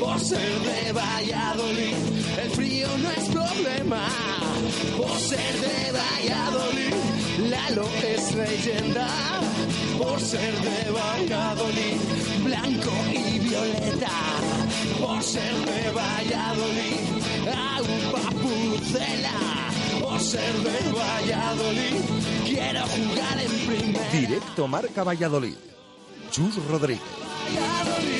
Por ser de Valladolid, el frío no es problema. Por ser de Valladolid, Lalo es leyenda. Por ser de Valladolid, blanco y violeta. Por ser de Valladolid, agua pucela. Por ser de Valladolid, quiero jugar en primera. Directo Marca Valladolid. Chus Rodríguez. Valladolid.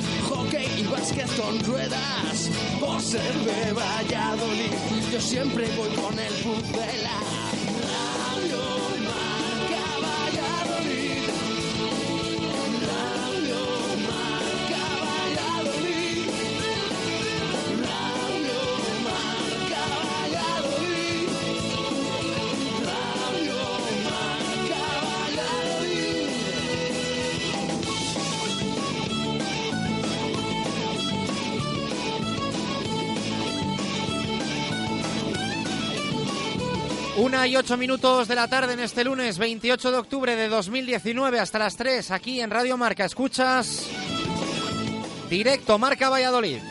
y con ruedas. Por ser de Valladolid, yo siempre voy con el pucela. Y ocho minutos de la tarde en este lunes 28 de octubre de 2019 hasta las 3 aquí en Radio Marca. Escuchas directo Marca Valladolid.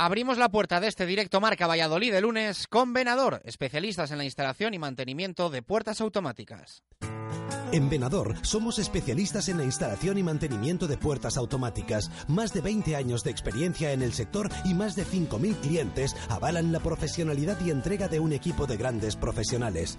Abrimos la puerta de este directo Marca Valladolid de lunes con Venador, especialistas en la instalación y mantenimiento de puertas automáticas. En Venador somos especialistas en la instalación y mantenimiento de puertas automáticas. Más de 20 años de experiencia en el sector y más de 5.000 clientes avalan la profesionalidad y entrega de un equipo de grandes profesionales.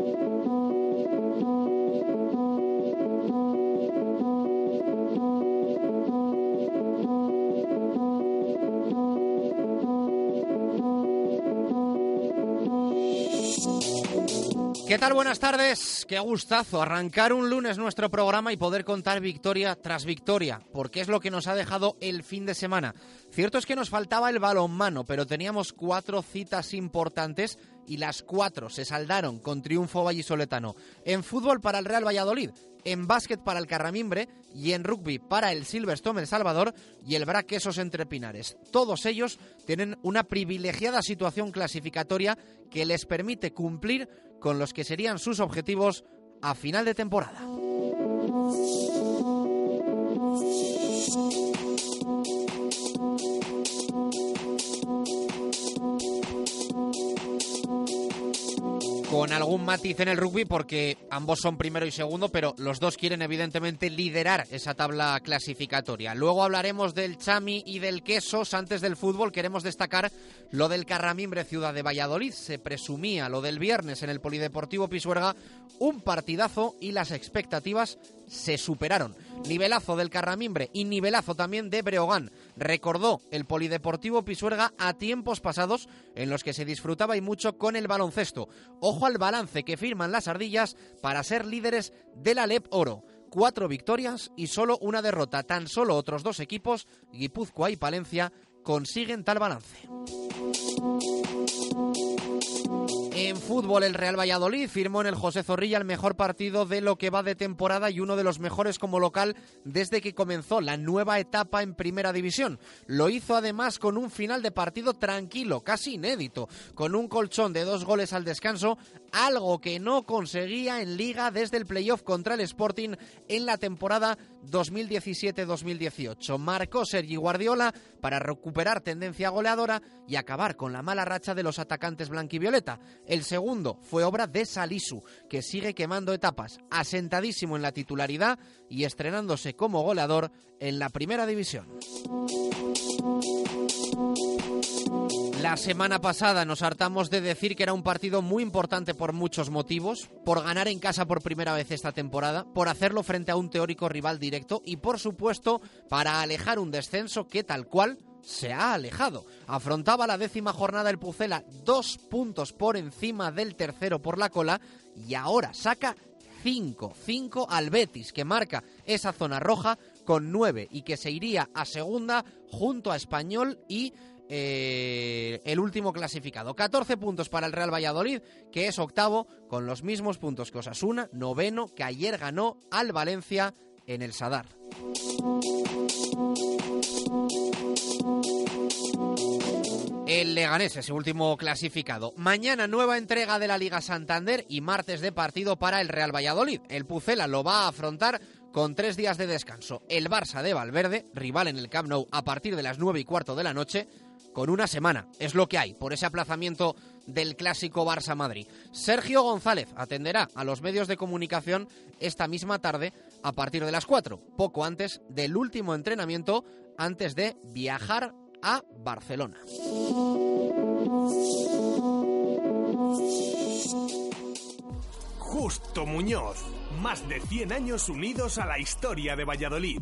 ¿Qué tal? Buenas tardes. Qué gustazo arrancar un lunes nuestro programa y poder contar victoria tras victoria, porque es lo que nos ha dejado el fin de semana. Cierto es que nos faltaba el balonmano, pero teníamos cuatro citas importantes y las cuatro se saldaron con triunfo vallisoletano. En fútbol para el Real Valladolid, en básquet para el Carramimbre y en rugby para el Silverstone El Salvador y el Braquesos Entre Pinares. Todos ellos tienen una privilegiada situación clasificatoria que les permite cumplir con los que serían sus objetivos a final de temporada. Con algún matiz en el rugby porque ambos son primero y segundo, pero los dos quieren evidentemente liderar esa tabla clasificatoria. Luego hablaremos del chami y del quesos. Antes del fútbol queremos destacar lo del Carramimbre Ciudad de Valladolid. Se presumía lo del viernes en el Polideportivo Pisuerga, un partidazo y las expectativas se superaron. Nivelazo del Carramimbre y nivelazo también de Breogán. Recordó el Polideportivo Pisuerga a tiempos pasados en los que se disfrutaba y mucho con el baloncesto. Ojo al balance que firman las ardillas para ser líderes de la LEP Oro. Cuatro victorias y solo una derrota. Tan solo otros dos equipos, Guipúzcoa y Palencia, consiguen tal balance. En fútbol, el Real Valladolid firmó en el José Zorrilla el mejor partido de lo que va de temporada y uno de los mejores como local desde que comenzó la nueva etapa en Primera División. Lo hizo además con un final de partido tranquilo, casi inédito, con un colchón de dos goles al descanso, algo que no conseguía en Liga desde el playoff contra el Sporting en la temporada 2017-2018. Marcó Sergi Guardiola para recuperar tendencia goleadora y acabar con la mala racha de los atacantes blanquivioleta. El segundo fue obra de Salisu, que sigue quemando etapas, asentadísimo en la titularidad y estrenándose como goleador en la primera división. La semana pasada nos hartamos de decir que era un partido muy importante por muchos motivos, por ganar en casa por primera vez esta temporada, por hacerlo frente a un teórico rival directo y por supuesto para alejar un descenso que tal cual se ha alejado. Afrontaba la décima jornada el Pucela dos puntos por encima del tercero por la cola y ahora saca cinco, cinco al Betis que marca esa zona roja con nueve y que se iría a segunda junto a Español y eh, el último clasificado. 14 puntos para el Real Valladolid, que es octavo, con los mismos puntos que Osasuna, noveno, que ayer ganó al Valencia en el Sadar. El Leganés, ese último clasificado. Mañana nueva entrega de la Liga Santander y martes de partido para el Real Valladolid. El Pucela lo va a afrontar con tres días de descanso. El Barça de Valverde, rival en el Camp Nou a partir de las nueve y cuarto de la noche, con una semana. Es lo que hay por ese aplazamiento del clásico Barça-Madrid. Sergio González atenderá a los medios de comunicación esta misma tarde a partir de las 4, poco antes del último entrenamiento antes de viajar a Barcelona. Justo Muñoz, más de 100 años unidos a la historia de Valladolid.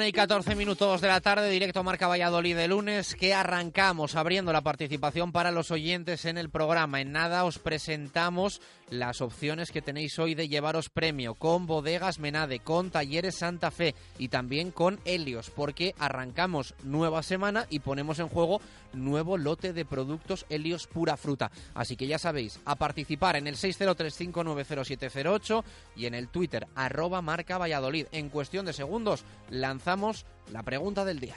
Y 14 minutos de la tarde, directo Marca Valladolid de lunes, que arrancamos abriendo la participación para los oyentes en el programa. En nada os presentamos las opciones que tenéis hoy de llevaros premio con Bodegas Menade, con Talleres Santa Fe y también con Helios, porque arrancamos nueva semana y ponemos en juego nuevo lote de productos Helios pura fruta. Así que ya sabéis, a participar en el 603590708 y en el Twitter arroba Marca Valladolid. En cuestión de segundos lanzamos la pregunta del día.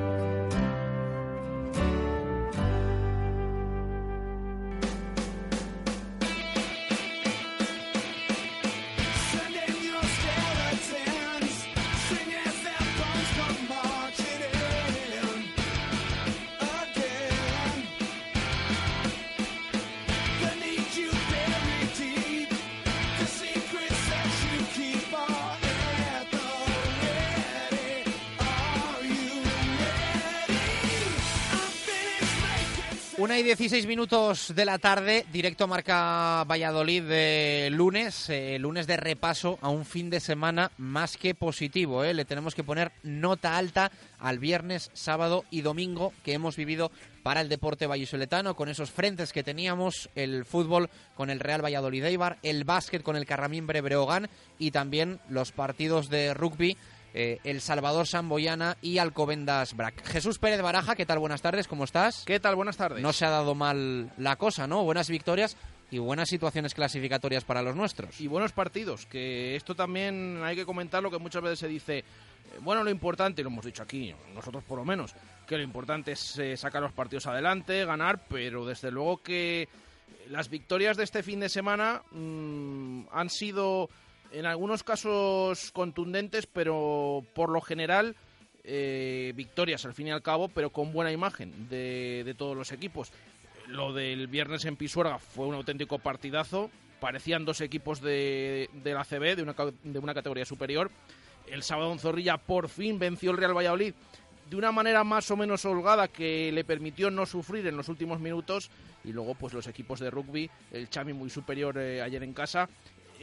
Una y 16 minutos de la tarde, directo marca Valladolid de lunes, eh, lunes de repaso a un fin de semana más que positivo. eh. Le tenemos que poner nota alta al viernes, sábado y domingo que hemos vivido para el deporte vallisoletano, con esos frentes que teníamos, el fútbol con el Real Valladolid Eibar, el básquet con el Carramimbre Breogán y también los partidos de rugby eh, El Salvador Samboyana y Alcobendas Brac. Jesús Pérez Baraja, ¿qué tal? Buenas tardes, ¿cómo estás? ¿Qué tal? Buenas tardes. No se ha dado mal la cosa, ¿no? Buenas victorias y buenas situaciones clasificatorias para los nuestros. Y buenos partidos, que esto también hay que comentar lo que muchas veces se dice. eh, Bueno, lo importante, y lo hemos dicho aquí, nosotros por lo menos, que lo importante es eh, sacar los partidos adelante, ganar, pero desde luego que las victorias de este fin de semana mm, han sido en algunos casos contundentes, pero por lo general eh, victorias al fin y al cabo, pero con buena imagen de, todos los equipos. Lo del viernes en Pisuerga fue un auténtico partidazo. Parecían dos equipos de, de la CB, de una, de una categoría superior. El sábado en Zorrilla por fin venció el Real Valladolid de una manera más o menos holgada que le permitió no sufrir en los últimos minutos. Y luego, pues los equipos de rugby, el Chami muy superior eh, ayer en casa.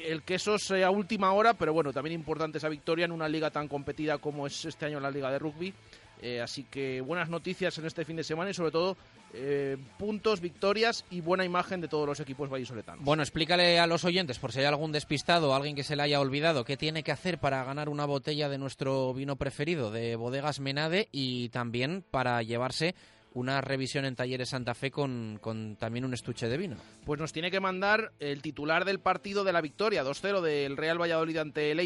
El Quesos eh, a última hora, pero bueno, también importante esa victoria en una liga tan competida como es este año la Liga de Rugby. Eh, así que buenas noticias en este fin de semana y sobre todo eh, puntos, victorias y buena imagen de todos los equipos vallisoletanos. Bueno, explícale a los oyentes, por si hay algún despistado alguien que se le haya olvidado, qué tiene que hacer para ganar una botella de nuestro vino preferido, de Bodegas Menade, y también para llevarse una revisión en Talleres Santa Fe con, también un estuche de vino. Pues nos tiene que mandar el titular del partido de la victoria 2-0 del Real Valladolid ante el.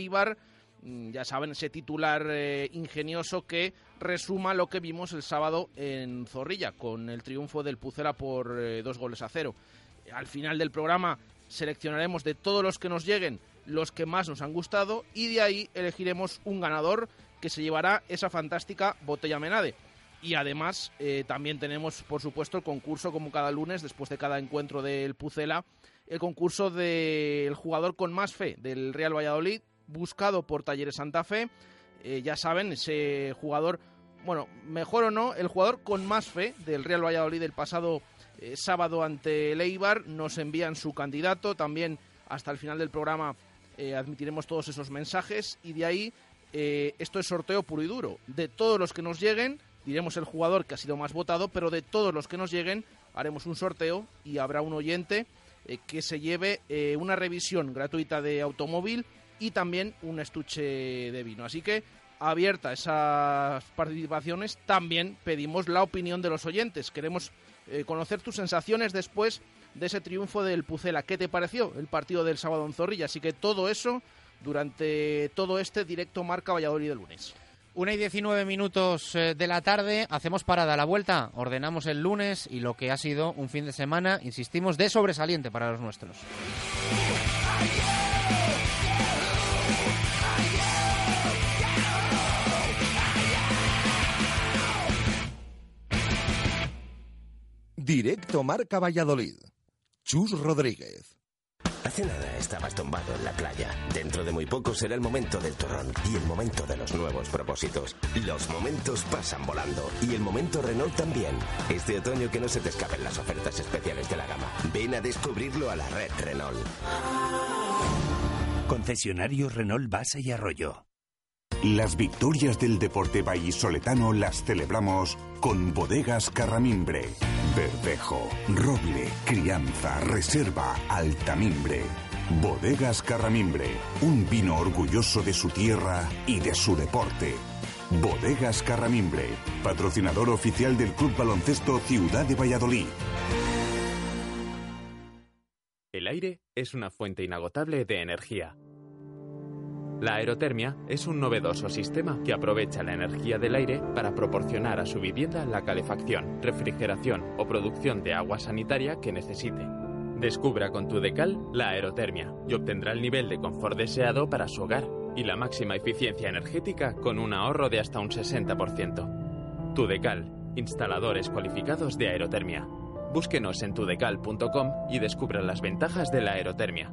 Mm, Ya saben, ese titular eh, ingenioso que resuma lo que vimos el sábado en Zorrilla, con el triunfo del Pucela por eh, dos goles a cero. Al final del programa seleccionaremos de todos los que nos lleguen los que más nos han gustado y de ahí elegiremos un ganador que se llevará esa fantástica botella Menade. Y además eh, también tenemos, por supuesto, el concurso como cada lunes, después de cada encuentro del Pucela, el concurso del jugador con más fe del Real Valladolid, buscado por Talleres Santa Fe. Eh, ya saben, ese jugador, bueno, mejor o no, el jugador con más fe del Real Valladolid el pasado eh, sábado ante el nos envían su candidato. También hasta el final del programa admitiremos todos esos mensajes y de ahí esto es sorteo puro y duro. De todos los que nos lleguen, diremos el jugador que ha sido más votado, pero de todos los que nos lleguen haremos un sorteo y habrá un oyente eh, que se lleve eh, una revisión gratuita de automóvil y también un estuche de vino. Así que abierta esas participaciones, también pedimos la opinión de los oyentes. Queremos eh, conocer tus sensaciones después de ese triunfo del Pucela. ¿Qué te pareció el partido del sábado en Zorrilla? Así que todo eso durante todo este directo Marca Valladolid de lunes. Una y 19 minutos eh, de la tarde, hacemos parada a la vuelta, ordenamos el lunes y lo que ha sido un fin de semana, insistimos, de sobresaliente para los nuestros. Directo Marca Valladolid. Chus Rodríguez. Hace nada estabas tumbado en la playa. Dentro de muy poco será el momento del turrón y el momento de los nuevos propósitos. Los momentos pasan volando y el momento Renault también. Este otoño que no se te escapen las ofertas especiales de la gama. Ven a descubrirlo a la red Renault. Concesionario Renault Base y Arroyo. Las victorias del deporte vallisoletano las celebramos con bodegas Carramimbre. Verdejo, roble, crianza, reserva, altamimbre. Bodegas Carramimbre, un vino orgulloso de su tierra y de su deporte. Bodegas Carramimbre, patrocinador oficial del Club Baloncesto Ciudad de Valladolid. El aire es una fuente inagotable de energía. La aerotermia es un novedoso sistema que aprovecha la energía del aire para proporcionar a su vivienda la calefacción, refrigeración o producción de agua sanitaria que necesite. Descubra con tu decal la aerotermia y obtendrá el nivel de confort deseado para su hogar y la máxima eficiencia energética con un ahorro de hasta un 60%. Tudecal, instaladores cualificados de aerotermia. Búsquenos en tudecal.com y descubra las ventajas de la aerotermia.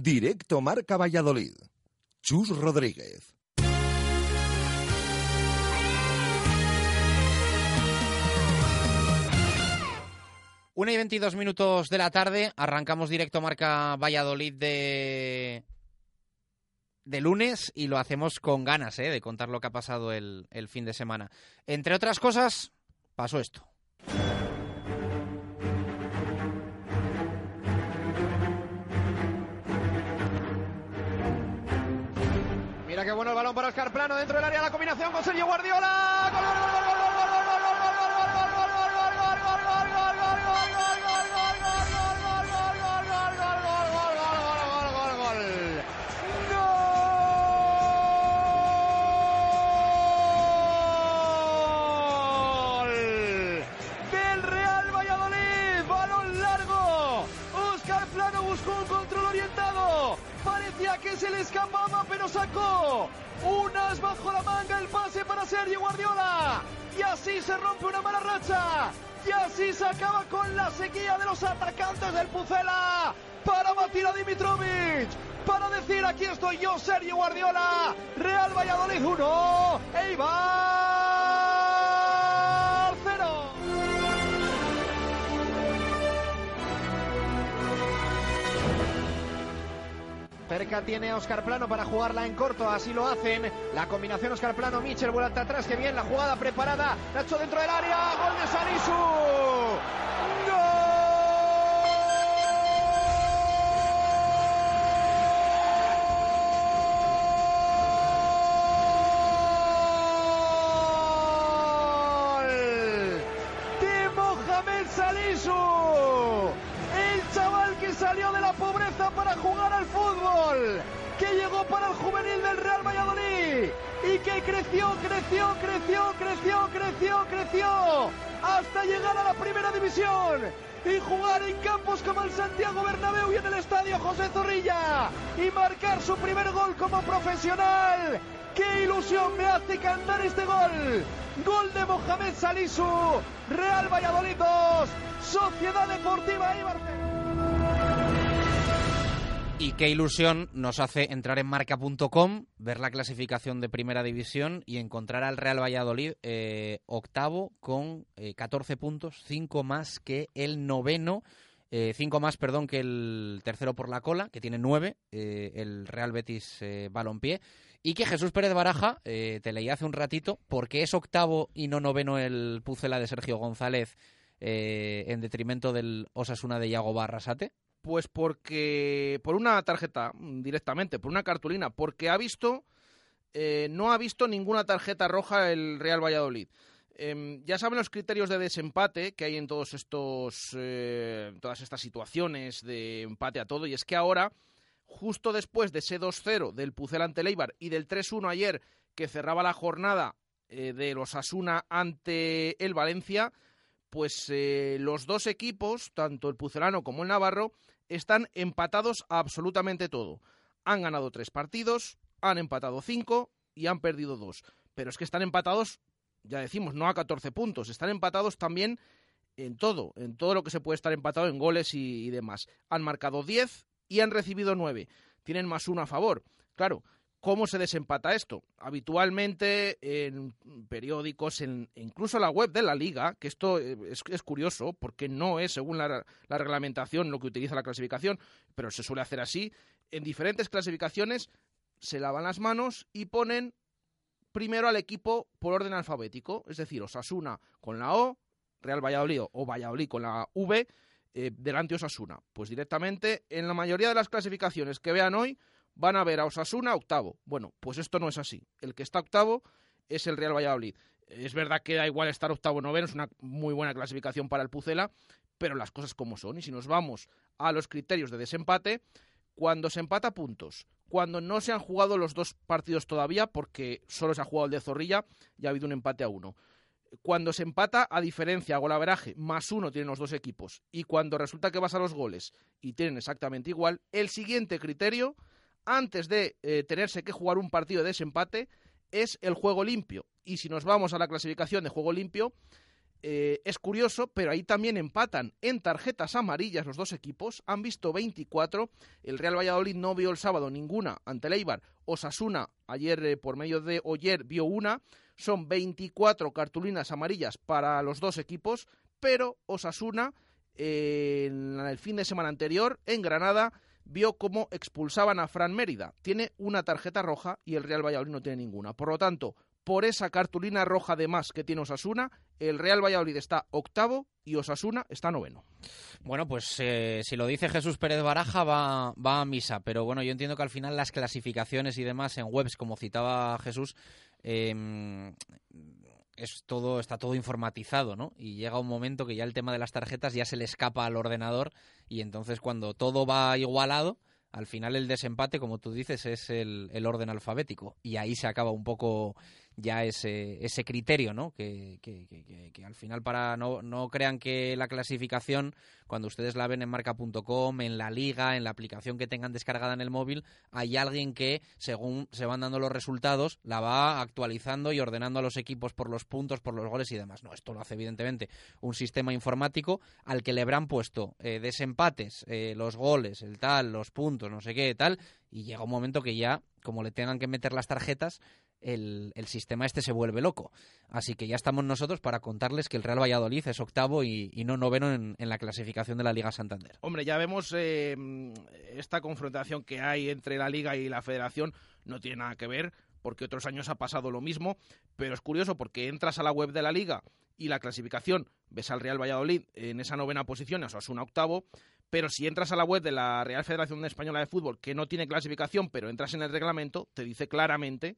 Directo Marca Valladolid. Chus Rodríguez. Una y 22 minutos de la tarde, arrancamos directo Marca Valladolid de, de lunes y lo hacemos con ganas ¿eh? de contar lo que ha pasado el, el fin de semana. Entre otras cosas, pasó esto. Mira qué bueno el balón para Oscar Plano dentro del área, la combinación con Sergio Guardiola. ¡Gol, gol, gol, gol, gol, gol, se le escapaba, pero sacó unas bajo la manga el pase para Sergio Guardiola. Y así se rompe una mala racha. Y así se acaba con la sequía de los atacantes del Pucela. Para batir a Dimitrovic. Para decir aquí estoy yo, Sergio Guardiola. Real Valladolid 1. Eibar Cerca tiene a Oscar Plano para jugarla en corto, así lo hacen. La combinación Oscar Plano, Michel vuelta atrás, que bien, la jugada preparada. Nacho dentro del área, gol de Salisu. Y creció, creció, creció, creció, creció, creció hasta llegar a la primera división y jugar en campos como el Santiago Bernabéu y en el estadio José Zorrilla y marcar su primer gol como profesional. ¡Qué ilusión me hace cantar este gol! Gol de Mohamed Salisu, Real Valladolid 2, Sociedad Deportiva Eibar. Y qué ilusión nos hace entrar en marca.com, ver la clasificación de primera división y encontrar al Real Valladolid eh, octavo con eh, 14 puntos, 5 más que el noveno eh, cinco más, perdón, que el tercero por la cola, que tiene nueve, eh, el Real Betis eh, Balompié. Y que Jesús Pérez Baraja, eh, te leí hace un ratito, porque es octavo y no noveno el Pucela de Sergio González eh, en detrimento del Osasuna de Iago Barrasate. Pues porque, por una tarjeta mm, directamente, por una cartulina, porque ha visto, eh, no ha visto ninguna tarjeta roja el Real Valladolid. Em, ya saben los criterios de desempate que hay en todos estos, eh, todas estas situaciones de empate a todo, y es que ahora, justo después de ese 2-0 del Pucel ante Leibar y del 3-1 ayer que cerraba la jornada eh, de los Asuna ante el Valencia, pues eh, los dos equipos, tanto el Pucelano como el Navarro, están empatados a absolutamente todo. Han ganado tres partidos, han empatado cinco y han perdido dos. Pero es que están empatados, ya decimos, no a 14 puntos, están empatados también en todo, en todo lo que se puede estar empatado en goles y, demás. Han marcado 10 y han recibido 9. Tienen más uno a favor. Claro, ¿Cómo se desempata esto? Habitualmente en periódicos, en, incluso la web de la liga, que esto eh, es, curioso porque no es según la, la, reglamentación lo que utiliza la clasificación, pero se suele hacer así, en diferentes clasificaciones se lavan las manos y ponen primero al equipo por orden alfabético, es decir, Osasuna con la O, Real Valladolid o Valladolid con la V, eh, delante Osasuna. Pues directamente en la mayoría de las clasificaciones que vean hoy, van a ver a Osasuna octavo. Bueno, pues esto no es así. El que está octavo es el Real Valladolid. Es verdad que da igual estar octavo o noveno, es una muy buena clasificación para el Pucela, pero las cosas como son. Y si nos vamos a los criterios de desempate, cuando se empata puntos, cuando no se han jugado los dos partidos todavía, porque solo se ha jugado el de Zorrilla y ha habido un empate a uno. Cuando se empata a diferencia, a golaveraje, más uno tienen los dos equipos. Y cuando resulta que vas a los goles y tienen exactamente igual, el siguiente criterio antes de eh, tenerse que jugar un partido de desempate es el juego limpio. Y si nos vamos a la clasificación de juego limpio, eh, es curioso, pero ahí también empatan en tarjetas amarillas los dos equipos. Han visto 24. El Real Valladolid no vio el sábado ninguna ante el. Osasuna, ayer eh, por medio de Oyer, vio una. Son 24 cartulinas amarillas para los dos equipos, pero Osasuna en el fin de semana anterior en Granada vio cómo expulsaban a Fran Mérida. Tiene una tarjeta roja y el Real Valladolid no tiene ninguna. Por lo tanto, por esa cartulina roja de más que tiene Osasuna, el Real Valladolid está octavo y Osasuna está noveno. Bueno, pues eh, si lo dice Jesús Pérez Baraja va, va a misa, pero bueno, yo entiendo que al final las clasificaciones y demás en webs, como citaba Jesús, eh, es todo, está todo informatizado, ¿no? Y llega un momento que ya el tema de las tarjetas ya se le escapa al ordenador y entonces cuando todo va igualado, al final el desempate, como tú dices, es el, el orden alfabético y ahí se acaba un poco ya ese, ese criterio, ¿no? Que, que, que, que, al final para no, no crean que la clasificación, cuando ustedes la ven en marca.com, en la liga, en la aplicación que tengan descargada en el móvil, hay alguien que, según se van dando los resultados, la va actualizando y ordenando a los equipos por los puntos, por los goles y demás. No, esto lo hace evidentemente un sistema informático al que le habrán puesto eh, desempates, eh, los goles, el tal, los puntos, no sé qué, tal, y llega un momento que ya, como le tengan que meter las tarjetas, el, el, sistema este se vuelve loco. Así que ya estamos nosotros para contarles que el Real Valladolid es octavo y, y no noveno en, en, la clasificación de la Liga Santander. Hombre, ya vemos eh, esta confrontación que hay entre la Liga y la Federación, no tiene nada que ver, porque otros años ha pasado lo mismo, pero es curioso porque entras a la web de la Liga y la clasificación, ves al Real Valladolid en esa novena posición, eso es un octavo, pero si entras a la web de la Real Federación Española de Fútbol, que no tiene clasificación, pero entras en el reglamento, te dice claramente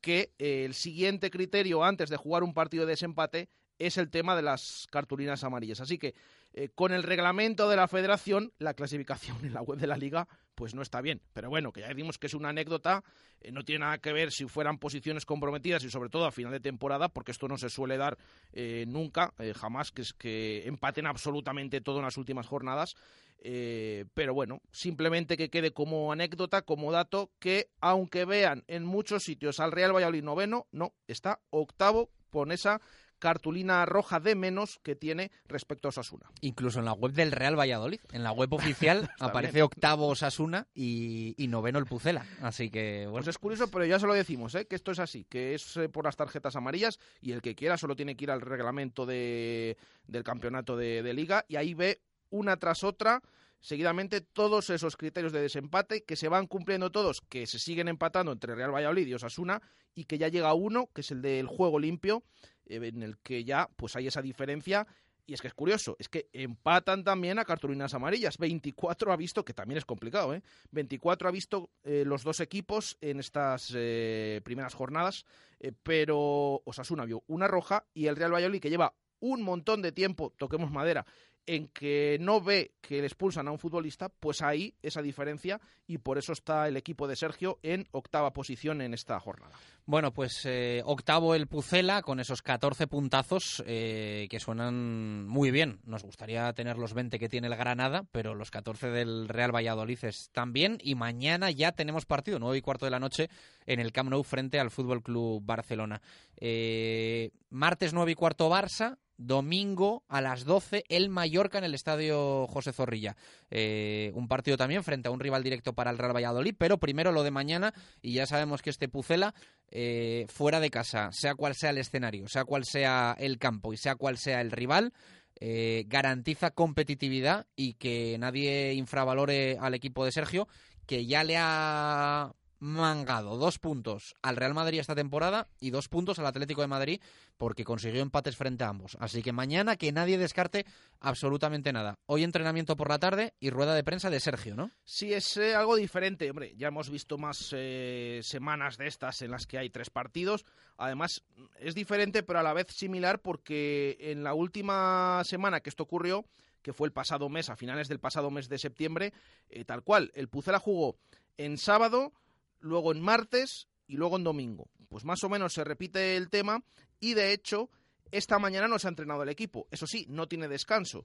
que eh, el siguiente criterio antes de jugar un partido de desempate es el tema de las cartulinas amarillas. Así que eh, con el reglamento de la federación, la clasificación en la web de la liga pues no está bien. Pero bueno, que ya decimos que es una anécdota, eh, no tiene nada que ver si fueran posiciones comprometidas y sobre todo a final de temporada, porque esto no se suele dar eh, nunca, jamás, que, es que empaten absolutamente todo en las últimas jornadas. Pero bueno, simplemente que quede como anécdota, como dato, que aunque vean en muchos sitios al Real Valladolid noveno, no, está octavo con esa cartulina roja de menos que tiene respecto a Osasuna. Incluso en la web del Real Valladolid, en la web oficial aparece bien. octavo Osasuna y, y, noveno el Pucela. Así que bueno. Pues es curioso, pero ya se lo decimos, ¿eh? que esto es así, que es eh, por las tarjetas amarillas y el que quiera solo tiene que ir al reglamento de, del campeonato de, de liga y ahí ve una tras otra seguidamente todos esos criterios de desempate que se van cumpliendo todos, que se siguen empatando entre Real Valladolid y Osasuna y que ya llega uno, que es el del juego limpio, en el que ya pues hay esa diferencia y es que es curioso, es que empatan también a cartulinas amarillas. 24 ha visto, que también es complicado, ¿eh? 24 ha visto eh, los dos equipos en estas eh, primeras jornadas, eh, pero Osasuna vio una roja y el Real Valladolid, que lleva un montón de tiempo, toquemos madera, en que no ve que le expulsan a un futbolista, pues ahí esa diferencia y por eso está el equipo de Sergio en octava posición en esta jornada. Bueno, pues eh, octavo el Pucela con esos 14 puntazos eh, que suenan muy bien. Nos gustaría tener los 20 que tiene el Granada, pero los 14 del Real Valladolid están bien y mañana ya tenemos partido, 9 y cuarto de la noche en el Camp Nou frente al Fútbol Club Barcelona. Eh, martes 9 y cuarto Barça, domingo a las 12 el Mallorca en el estadio José Zorrilla. Eh, un partido también frente a un rival directo para el Real Valladolid, pero primero lo de mañana y ya sabemos que este Pucela eh, fuera de casa, sea cual sea el escenario, sea cual sea el campo y sea cual sea el rival, eh, garantiza competitividad y que nadie infravalore al equipo de Sergio, que ya le ha mangado dos puntos al Real Madrid esta temporada y dos puntos al Atlético de Madrid porque consiguió empates frente a ambos. Así que mañana que nadie descarte absolutamente nada. Hoy entrenamiento por la tarde y rueda de prensa de Sergio, ¿no? Sí, es eh, algo diferente. Hombre, ya hemos visto más eh, semanas de estas en las que hay tres partidos. Además, es diferente pero a la vez similar porque en la última semana que esto ocurrió, que fue el pasado mes, a finales del pasado mes de septiembre, eh, tal cual, el Pucela jugó en sábado luego en martes y luego en domingo. Pues más o menos se repite el tema y de hecho esta mañana no se ha entrenado el equipo. Eso sí, no tiene descanso.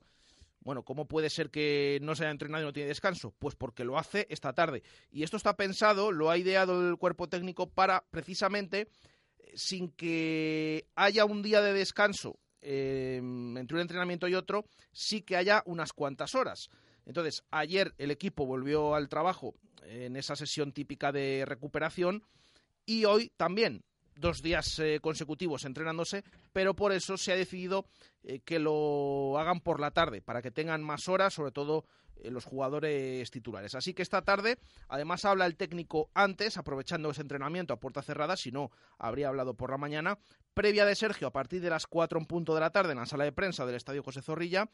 Bueno, ¿cómo puede ser que no se haya entrenado y no tiene descanso? Pues porque lo hace esta tarde. Y esto está pensado, lo ha ideado el cuerpo técnico para precisamente, sin que haya un día de descanso eh, entre un entrenamiento y otro, sí que haya unas cuantas horas. Entonces, ayer el equipo volvió al trabajo en esa sesión típica de recuperación y hoy también dos días eh, consecutivos entrenándose, pero por eso se ha decidido eh, que lo hagan por la tarde, para que tengan más horas, sobre todo eh, los jugadores titulares. Así que esta tarde, además habla el técnico antes, aprovechando ese entrenamiento a puerta cerrada, si no, habría hablado por la mañana, previa de Sergio a partir de las cuatro en punto de la tarde en la sala de prensa del Estadio José Zorrilla,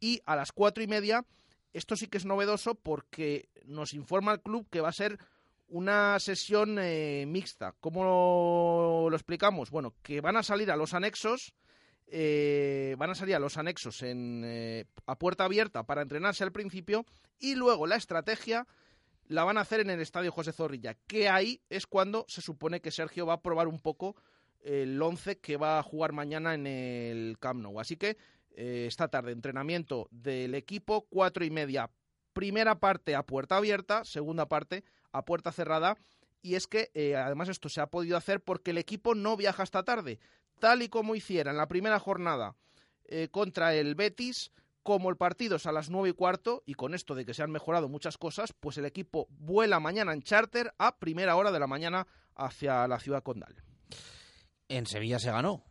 y a las cuatro y media esto sí que es novedoso porque nos informa el club que va a ser una sesión eh, mixta. ¿Cómo lo, explicamos? Bueno, que van a salir a los anexos, eh, van a salir a los anexos en, eh, a puerta abierta para entrenarse al principio y luego la estrategia la van a hacer en el Estadio José Zorrilla, que ahí es cuando se supone que Sergio va a probar un poco el once que va a jugar mañana en el Camp Nou. Así que eh, esta tarde entrenamiento del equipo, cuatro y media, primera parte a puerta abierta, segunda parte a puerta cerrada. Y es que eh, además esto se ha podido hacer porque el equipo no viaja esta tarde, tal y como hiciera en la primera jornada eh, contra el Betis, como el partido es a las nueve y cuarto, y con esto de que se han mejorado muchas cosas, pues el equipo vuela mañana en charter a primera hora de la mañana hacia la ciudad condal. En Sevilla se ganó.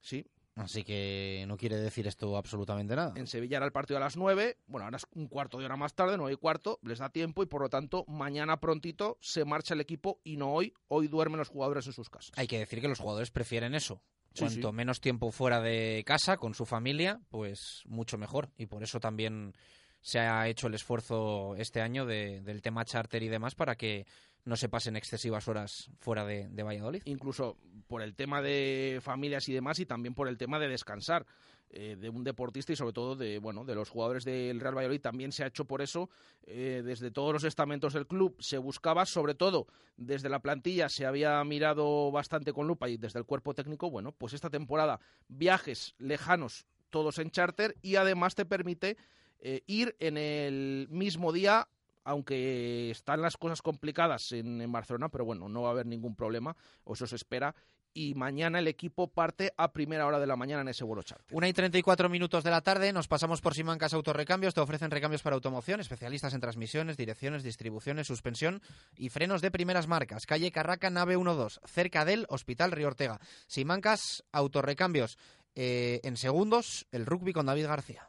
Sí, Así que no quiere decir esto absolutamente nada. En Sevilla era el partido a las 9, bueno, ahora es un cuarto de hora más tarde, 9 y cuarto, les da tiempo y por lo tanto mañana prontito se marcha el equipo y no hoy, hoy duermen los jugadores en sus casas. Hay que decir que los jugadores prefieren eso. Cuanto menos tiempo fuera de casa con su familia, pues mucho mejor. Y por eso también se ha hecho el esfuerzo este año del tema charter y demás para que no se pasen excesivas horas fuera de, Valladolid. Incluso por el tema de familias y demás y también por el tema de descansar. Eh, de un deportista y sobre todo de bueno de los jugadores del Real Valladolid también se ha hecho por eso eh, desde todos los estamentos del club se buscaba sobre todo desde la plantilla se había mirado bastante con lupa y desde el cuerpo técnico bueno pues esta temporada viajes lejanos todos en charter y además te permite eh, ir en el mismo día aunque están las cosas complicadas en, Barcelona, pero bueno, no va a haber ningún problema, o eso se espera. Y mañana el equipo parte a primera hora de la mañana en ese vuelo. Una y 34 minutos de la tarde, nos pasamos por Simancas Autorrecambios. Te ofrecen recambios para automoción, especialistas en transmisiones, direcciones, distribuciones, suspensión y frenos de primeras marcas. Calle Carraca, nave 12, cerca del Hospital Río Ortega. Simancas Autorrecambios. Eh, en segundos, el rugby con David García.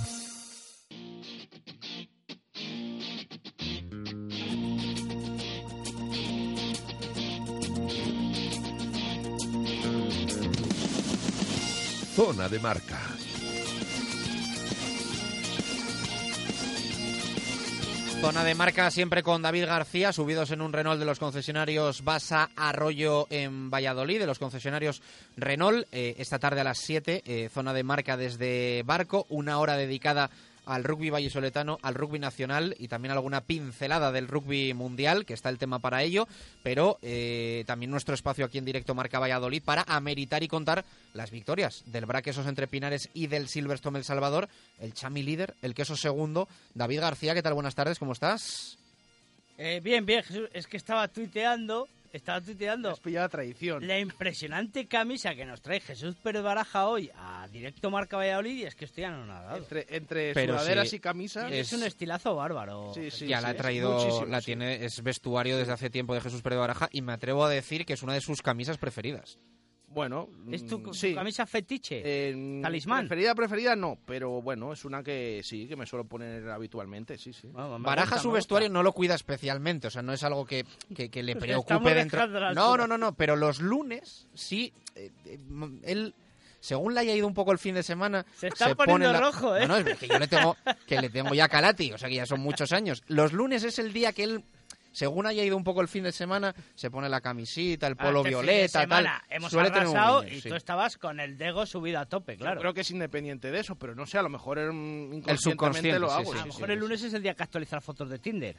Zona de marca. Zona de marca siempre con David García, subidos en un Renault de los concesionarios Basa Arroyo en Valladolid, de los concesionarios Renault. Eh, esta tarde a las 7, eh, zona de marca desde Barco, una hora dedicada al rugby vallisoletano, al rugby nacional y también alguna pincelada del rugby mundial, que está el tema para ello, pero eh, también nuestro espacio aquí en directo Marca Valladolid para ameritar y contar las victorias del Braquesos entre Pinares y del Silverstone El Salvador, el Chami líder, el queso segundo, David García, ¿qué tal? Buenas tardes, ¿cómo estás? Eh, bien, bien, Jesús, es que estaba tuiteando estaba tuiteando la tradición. La impresionante camisa que nos trae Jesús Pérez Baraja hoy a directo Marca Valladolid y es que estoy anonadado. Entre, entre sudaderas y camisas. Es, un estilazo bárbaro. Sí, sí, ya la ha traído, la tiene, es vestuario desde hace tiempo de Jesús Pérez Baraja y me atrevo a decir que es una de sus camisas preferidas. Bueno, ¿es tu, mm, camisa fetiche? ¿Talismán? Preferida, preferida no, pero bueno, es una que sí, que me suelo poner habitualmente, sí, sí. Baraja su vestuario no lo cuida especialmente, o sea, no es algo que, que, le preocupe dentro. No, no, no, no, pero los lunes sí, eh, eh, él según le haya ido un poco el fin de semana, se está poniendo rojo, ¿eh? No, no, es que yo le tengo, que le tengo ya calati, o sea que ya son muchos años. Los lunes es el día que él según haya ido un poco el fin de semana, se pone la camisita, el polo violeta, tal. Hemos arrasado y tú estabas con el Dego subido a tope, claro. creo que es independiente de eso, pero no sé, a lo mejor inconscientemente el subconsciente lo hago. a lo mejor el lunes es el día que actualizar fotos de Tinder.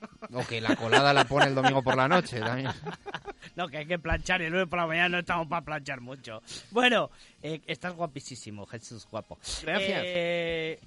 O que la colada la pone el domingo por la noche también. No, que hay que planchar y el lunes por la mañana no estamos para planchar mucho. Bueno, eh, estás guapísimo, Jesús guapo. Gracias. Eh,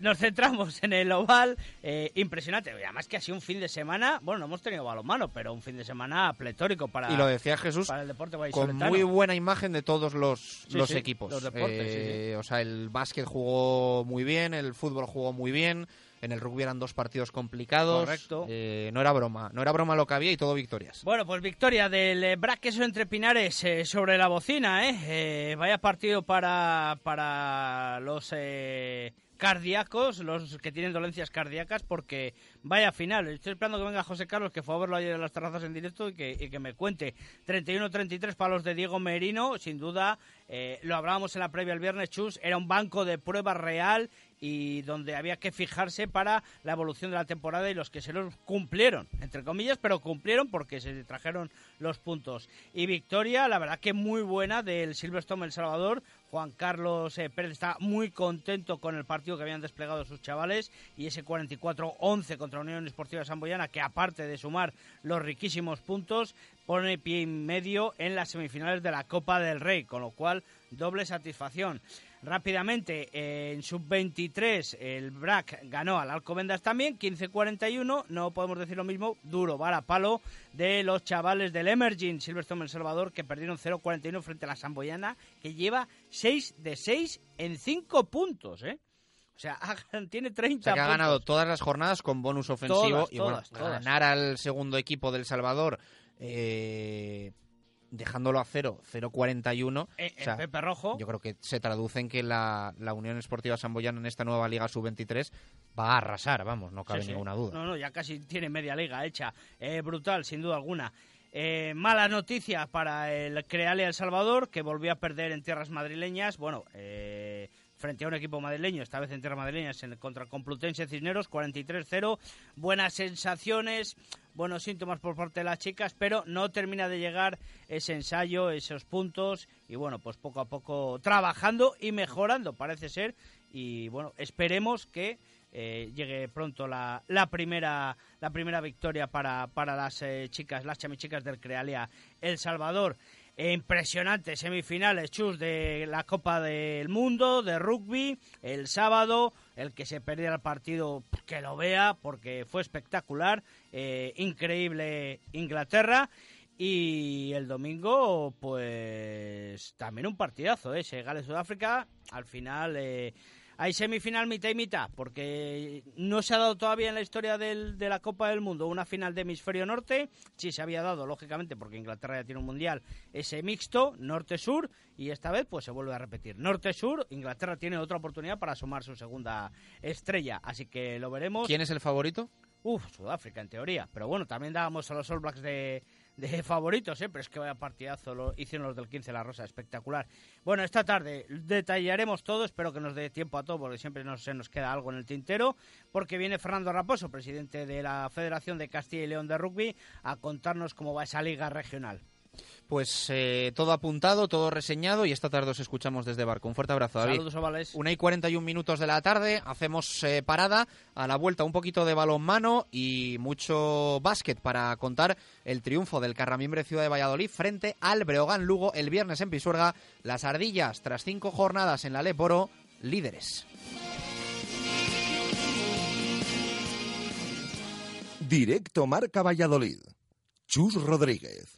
nos centramos en el oval, eh, impresionante. Además que ha sido un fin de semana, bueno, no hemos tenido balonmano, pero un fin de semana pletórico para, y lo decía Jesús, el deporte con muy buena imagen de todos los, los equipos. Los deportes, eh, o sea, el básquet jugó muy bien, el fútbol jugó muy bien. En el rugby eran dos partidos complicados. Correcto. Eh, no era broma, no era broma lo que había y todo victorias. Bueno, pues victoria del Braqueso entre Pinares sobre la bocina, ¿eh? vaya partido para, para los cardíacos, los que tienen dolencias cardíacas, porque vaya final. Estoy esperando que venga José Carlos, que fue a verlo ayer en las terrazas en directo y que, que me cuente. 31-33 para los de Diego Merino, sin duda, eh, lo hablábamos en la previa el viernes, Chus, era un banco de prueba real y donde había que fijarse para la evolución de la temporada y los que se los cumplieron, entre comillas, pero cumplieron porque se trajeron los puntos. Y victoria, la verdad que muy buena del Silverstone El Salvador. Juan Carlos eh, Pérez está muy contento con el partido que habían desplegado sus chavales y ese 44-11 contra Unión Esportiva Samboyana, que aparte de sumar los riquísimos puntos, pone pie y medio en las semifinales de la Copa del Rey, con lo cual doble satisfacción. Rápidamente, en sub-23 el BRAC ganó al Alcobendas también, 15-41, no podemos decir lo mismo, duro, vara palo de los chavales del Emerging Silverstone El Salvador que perdieron 0-41 frente a la Samboyana, que lleva 6 de 6 en 5 puntos, ¿eh? O sea, tiene 30 o sea, que ha ganado todas las jornadas con bonus ofensivo y bueno, ganar al segundo equipo del Salvador eh, dejándolo a cero, 0.41. Eh, o Pepe Rojo. Yo creo que se traduce en que la, Unión Esportiva Samboyana en esta nueva Liga Sub-23 va a arrasar, vamos, no cabe ninguna duda. No, no, ya casi tiene media liga hecha. Eh, brutal, sin duda alguna. Eh, mala noticia para el Creale El Salvador, que volvió a perder en tierras madrileñas. Bueno, eh, frente a un equipo madrileño, esta vez en tierras madrileñas, en, contra Complutense Cisneros, 43-0. Buenas sensaciones, buenos síntomas por parte de las chicas, pero no termina de llegar ese ensayo, esos puntos, y bueno, pues poco a poco trabajando y mejorando, parece ser, y bueno, esperemos que eh, llegue pronto la, la, primera la primera victoria para, para las eh, chicas, las chamichicas del Crealia El Salvador. Impresionantes semifinales, chus, de la Copa del Mundo, de rugby, el sábado, el que se perdiera el partido, que lo vea, porque fue espectacular, eh, increíble Inglaterra. Y el domingo, pues también un partidazo, ¿eh? Senegal-Sudáfrica, al final... Eh, hay semifinal mitad y mitad, porque no se ha dado todavía en la historia del, de la Copa del Mundo una final de hemisferio norte. Sí se había dado, lógicamente, porque Inglaterra ya tiene un mundial, ese mixto, norte-sur, y esta vez pues se vuelve a repetir. Norte-sur, Inglaterra tiene otra oportunidad para sumar su segunda estrella, así que lo veremos. ¿Quién es el favorito? Uf, Sudáfrica en teoría, pero bueno, también dábamos a los All Blacks de, de favoritos, ¿eh? pero es que vaya partidazo, lo hicieron los del 15 La Rosa, espectacular. Bueno, esta tarde detallaremos todo, espero que nos dé tiempo a todo, porque siempre nos, se nos queda algo en el tintero, porque viene Fernando Raposo, presidente de la Federación de Castilla y León de Rugby, a contarnos cómo va esa liga regional. Pues eh, todo apuntado, todo reseñado y esta tarde os escuchamos desde Barco. Un fuerte abrazo, David. Saludos, Ovales. Una y 41 minutos de la tarde, hacemos eh, parada, a la vuelta un poquito de balonmano y mucho básquet para contar el triunfo del Carramimbre Ciudad de Valladolid frente al Breogán Lugo el viernes en Pisuerga. Las ardillas, tras cinco jornadas en la Leporo, líderes. Directo Marca Valladolid. Chus Rodríguez.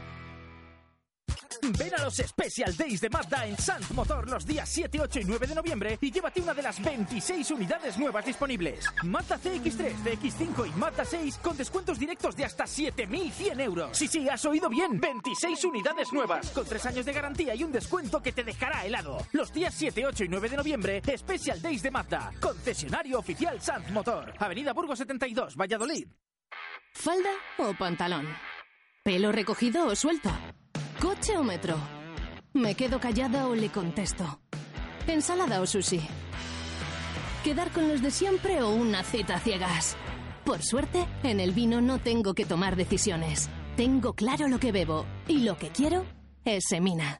Ven a los Special Days de Mazda en Sant Motor los días 7, 8 y 9 de noviembre y llévate una de las 26 unidades nuevas disponibles. Mazda CX3, CX5 y Mazda 6 con descuentos directos de hasta 7.100 euros. Sí, sí, has oído bien. 26 unidades nuevas con 3 años de garantía y un descuento que te dejará helado. Los días 7, 8 y 9 de noviembre, Special Days de Mazda. Concesionario oficial Sant Motor. Avenida Burgos 72, Valladolid. ¿Falda o pantalón? ¿Pelo recogido o suelto? ¿Coche o metro? ¿Me quedo callada o le contesto? ¿Ensalada o sushi? ¿Quedar con los de siempre o una cita ciegas? Por suerte, en el vino no tengo que tomar decisiones. Tengo claro lo que bebo y lo que quiero es Semina.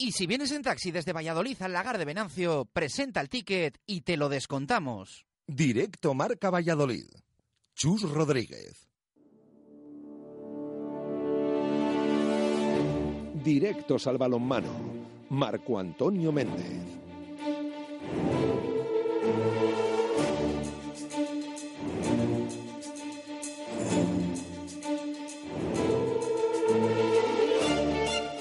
Y si vienes en taxi desde Valladolid al lagar de Venancio, presenta el ticket y te lo descontamos. Directo Marca Valladolid. Chus Rodríguez. Directos al balonmano. Marco Antonio Méndez.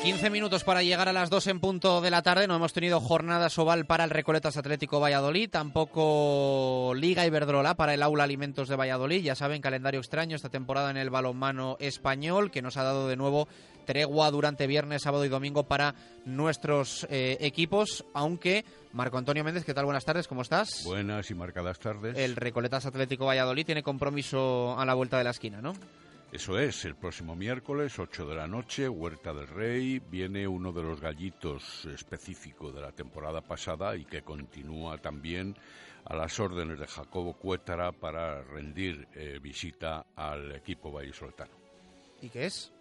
Quince minutos para llegar a las dos en punto de la tarde. No hemos tenido jornada oval para el Recoletas Atlético Valladolid, tampoco Liga Iberdrola para el Aula Alimentos de Valladolid. Ya saben, calendario extraño esta temporada en el balonmano español, que nos ha dado de nuevo tregua durante viernes, sábado y domingo para nuestros eh, equipos, aunque Marco Antonio Méndez, ¿qué tal? Buenas tardes, ¿cómo estás? Buenas y marcadas tardes. El Recoletas Atlético Valladolid tiene compromiso a la vuelta de la esquina, ¿no? Eso es, el próximo miércoles, 8 de la noche, Huerta del Rey, viene uno de los gallitos específico de la temporada pasada y que continúa también a las órdenes de Jacobo Cuétara para rendir eh, visita al equipo vallisoletano. ¿Y qué es?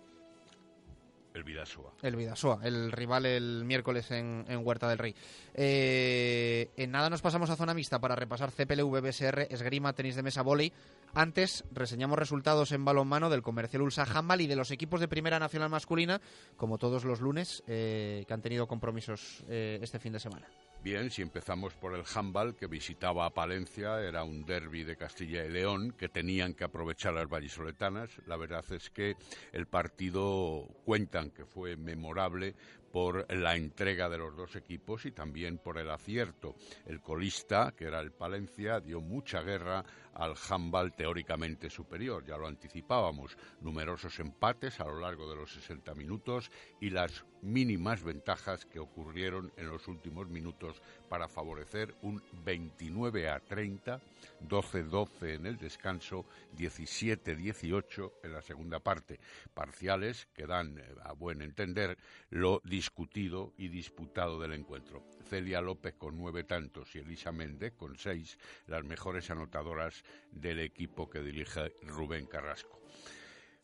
El Vidasoa. El Vidasoa, el rival el miércoles en, Huerta del Rey. Eh, en nada nos pasamos a zona mixta para repasar CPLV, BSR, esgrima, tenis de mesa, volei. Antes reseñamos resultados en balonmano del Comercial Ulsa Handball y de los equipos de Primera Nacional Masculina, como todos los lunes, eh, que han tenido compromisos este fin de semana. Bien, si empezamos por el handball que visitaba a Palencia, era un derby de Castilla y León que tenían que aprovechar las vallisoletanas. La verdad es que el partido cuentan que fue memorable por la entrega de los dos equipos y también por el acierto. El colista, que era el Palencia, dio mucha guerra al handball teóricamente superior, ya lo anticipábamos, numerosos empates a lo largo de los 60 minutos y las mínimas ventajas que ocurrieron en los últimos minutos para favorecer un 29 a 30, 12-12 en el descanso, 17-18 en la segunda parte. Parciales que dan, eh, a buen entender, lo discutido y disputado del encuentro. Celia López con nueve tantos y Elisa Méndez con seis, las mejores anotadoras del equipo que dirige Rubén Carrasco.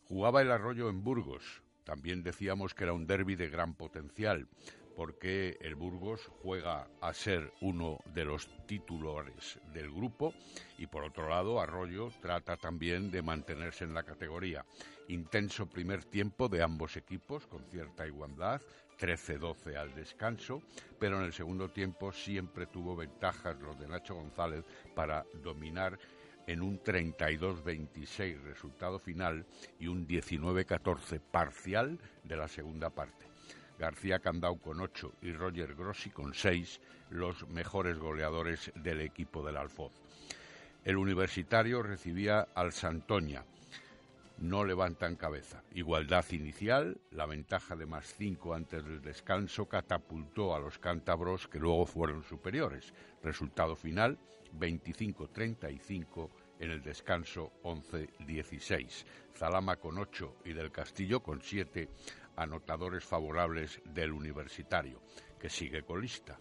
Jugaba el Arroyo en Burgos. También decíamos que era un derby de gran potencial porque el Burgos juega a ser uno de los titulares del grupo y por otro lado Arroyo trata también de mantenerse en la categoría. Intenso primer tiempo de ambos equipos con cierta igualdad, 13-12 al descanso, pero en el segundo tiempo siempre tuvo ventajas los de Nacho González para dominar en un 32-26 resultado final y un 19-14 parcial de la segunda parte. García Candau con 8 y Roger Grossi con 6, los mejores goleadores del equipo del Alfoz. El universitario recibía al Santoña. No levantan cabeza. Igualdad inicial, la ventaja de más 5 antes del descanso catapultó a los cántabros que luego fueron superiores. Resultado final, 25-35 en el descanso 11-16. Zalama con 8 y del Castillo con 7 anotadores favorables del universitario, que sigue colista.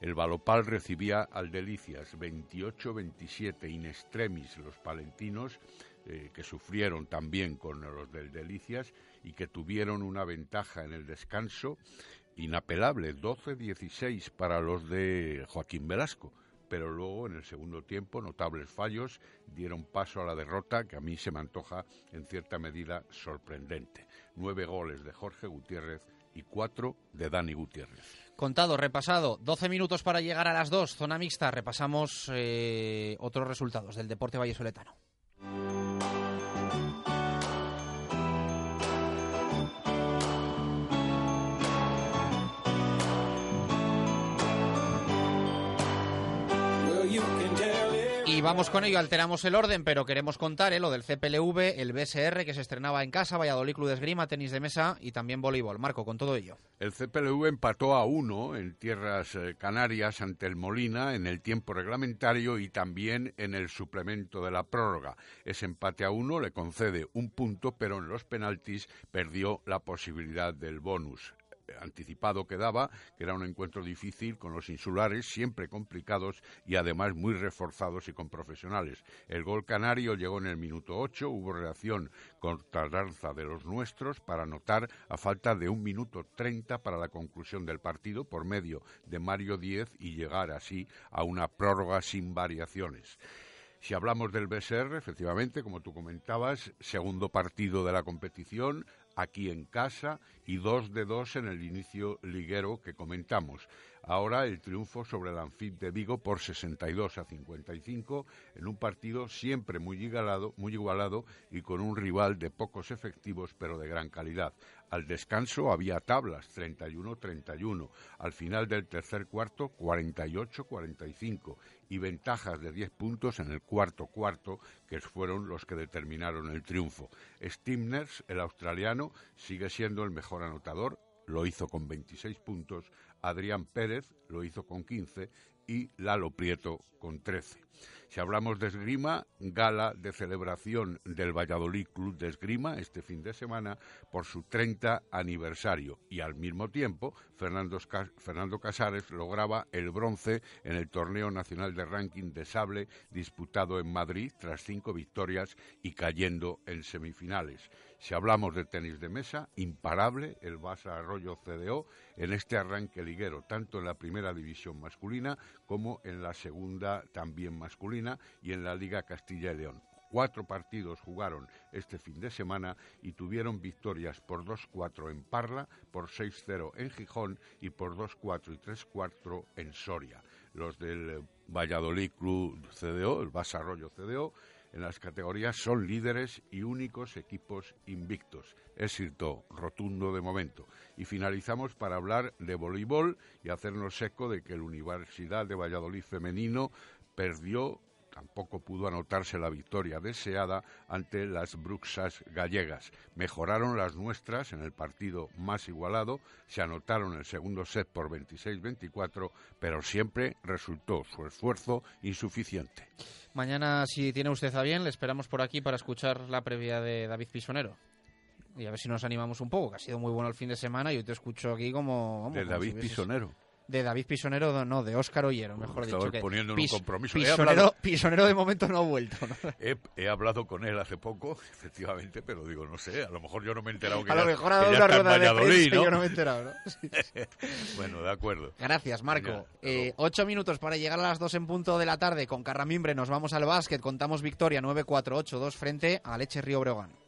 El Balopal recibía al Delicias 28-27 in extremis los palentinos, eh, que sufrieron también con los del Delicias y que tuvieron una ventaja en el descanso inapelable, 12-16 para los de Joaquín Velasco pero luego en el segundo tiempo notables fallos dieron paso a la derrota que a mí se me antoja en cierta medida sorprendente. Nueve goles de Jorge Gutiérrez y cuatro de Dani Gutiérrez. Contado, repasado, 12 minutos para llegar a las dos, zona mixta, repasamos eh, otros resultados del deporte vallesoletano. Y vamos con ello, alteramos el orden, pero queremos contar eh, lo del CPLV, el BSR que se estrenaba en casa, Valladolid Club de Esgrima, tenis de mesa y también voleibol. Marco, con todo ello. El CPLV empató a uno en tierras eh, canarias ante el Molina en el tiempo reglamentario y también en el suplemento de la prórroga. Ese empate a uno le concede un punto, pero en los penaltis perdió la posibilidad del bonus anticipado que daba, que era un encuentro difícil con los insulares, siempre complicados y además muy reforzados y con profesionales. El gol canario llegó en el minuto 8, hubo reacción contra danza de los nuestros para anotar a falta de un minuto 30 para la conclusión del partido por medio de Mario Diez y llegar así a una prórroga sin variaciones. Si hablamos del BSR, efectivamente, como tú comentabas, segundo partido de la competición, aquí en casa y dos de dos en el inicio liguero que comentamos. Ahora el triunfo sobre el Anfit de Vigo por 62 a 55 en un partido siempre muy igualado, muy igualado y con un rival de pocos efectivos pero de gran calidad. Al descanso había tablas 31-31, al final del tercer cuarto 48-45 y ventajas de 10 puntos en el cuarto cuarto que fueron los que determinaron el triunfo. Stimners, el australiano, sigue siendo el mejor anotador, lo hizo con 26 puntos, Adrián Pérez lo hizo con 15 y Lalo Prieto con 13. Si hablamos de esgrima, gala de celebración del Valladolid Club de Esgrima este fin de semana por su 30 aniversario y al mismo tiempo Fernando, Casares lograba el bronce en el torneo nacional de ranking de sable disputado en Madrid tras cinco victorias y cayendo en semifinales. Si hablamos de tenis de mesa, imparable el Basa Arroyo CDO en este arranque liguero, tanto en la primera división masculina como en la segunda también masculina y en la Liga Castilla y León. Cuatro partidos jugaron este fin de semana y tuvieron victorias por 2-4 en Parla, por 6-0 en Gijón y por 2-4 y 3-4 en Soria. Los del Valladolid Club CDO, el Basa Arroyo CDO, en las categorías son líderes y únicos equipos invictos. Éxito rotundo de momento. Y finalizamos para hablar de voleibol y hacernos eco de que la Universidad de Valladolid Femenino perdió tampoco pudo anotarse la victoria deseada ante las Bruxas gallegas. Mejoraron las nuestras en el partido más igualado, se anotaron el segundo set por 26-24, pero siempre resultó su esfuerzo insuficiente. Mañana, si tiene usted a bien, le esperamos por aquí para escuchar la previa de David Pisonero. Y a ver si nos animamos un poco, que ha sido muy bueno el fin de semana y yo te escucho aquí como... de David Pisonero de David Pisonero, no, de Óscar Ollero, mejor dicho. Que poniendo un compromiso. Pisonero, de momento no ha vuelto. He, hablado con él hace poco, efectivamente, pero digo, no sé, a lo mejor yo no me he enterado que A lo mejor ha dado una rueda de prensa ¿no? yo no me he enterado, ¿no? bueno, de acuerdo. Gracias, Marco. Eh, ocho minutos para llegar a las dos en punto de la tarde. Con Carramimbre nos vamos al básquet. Contamos victoria 9-4-8-2 frente a Leche Río Breogán.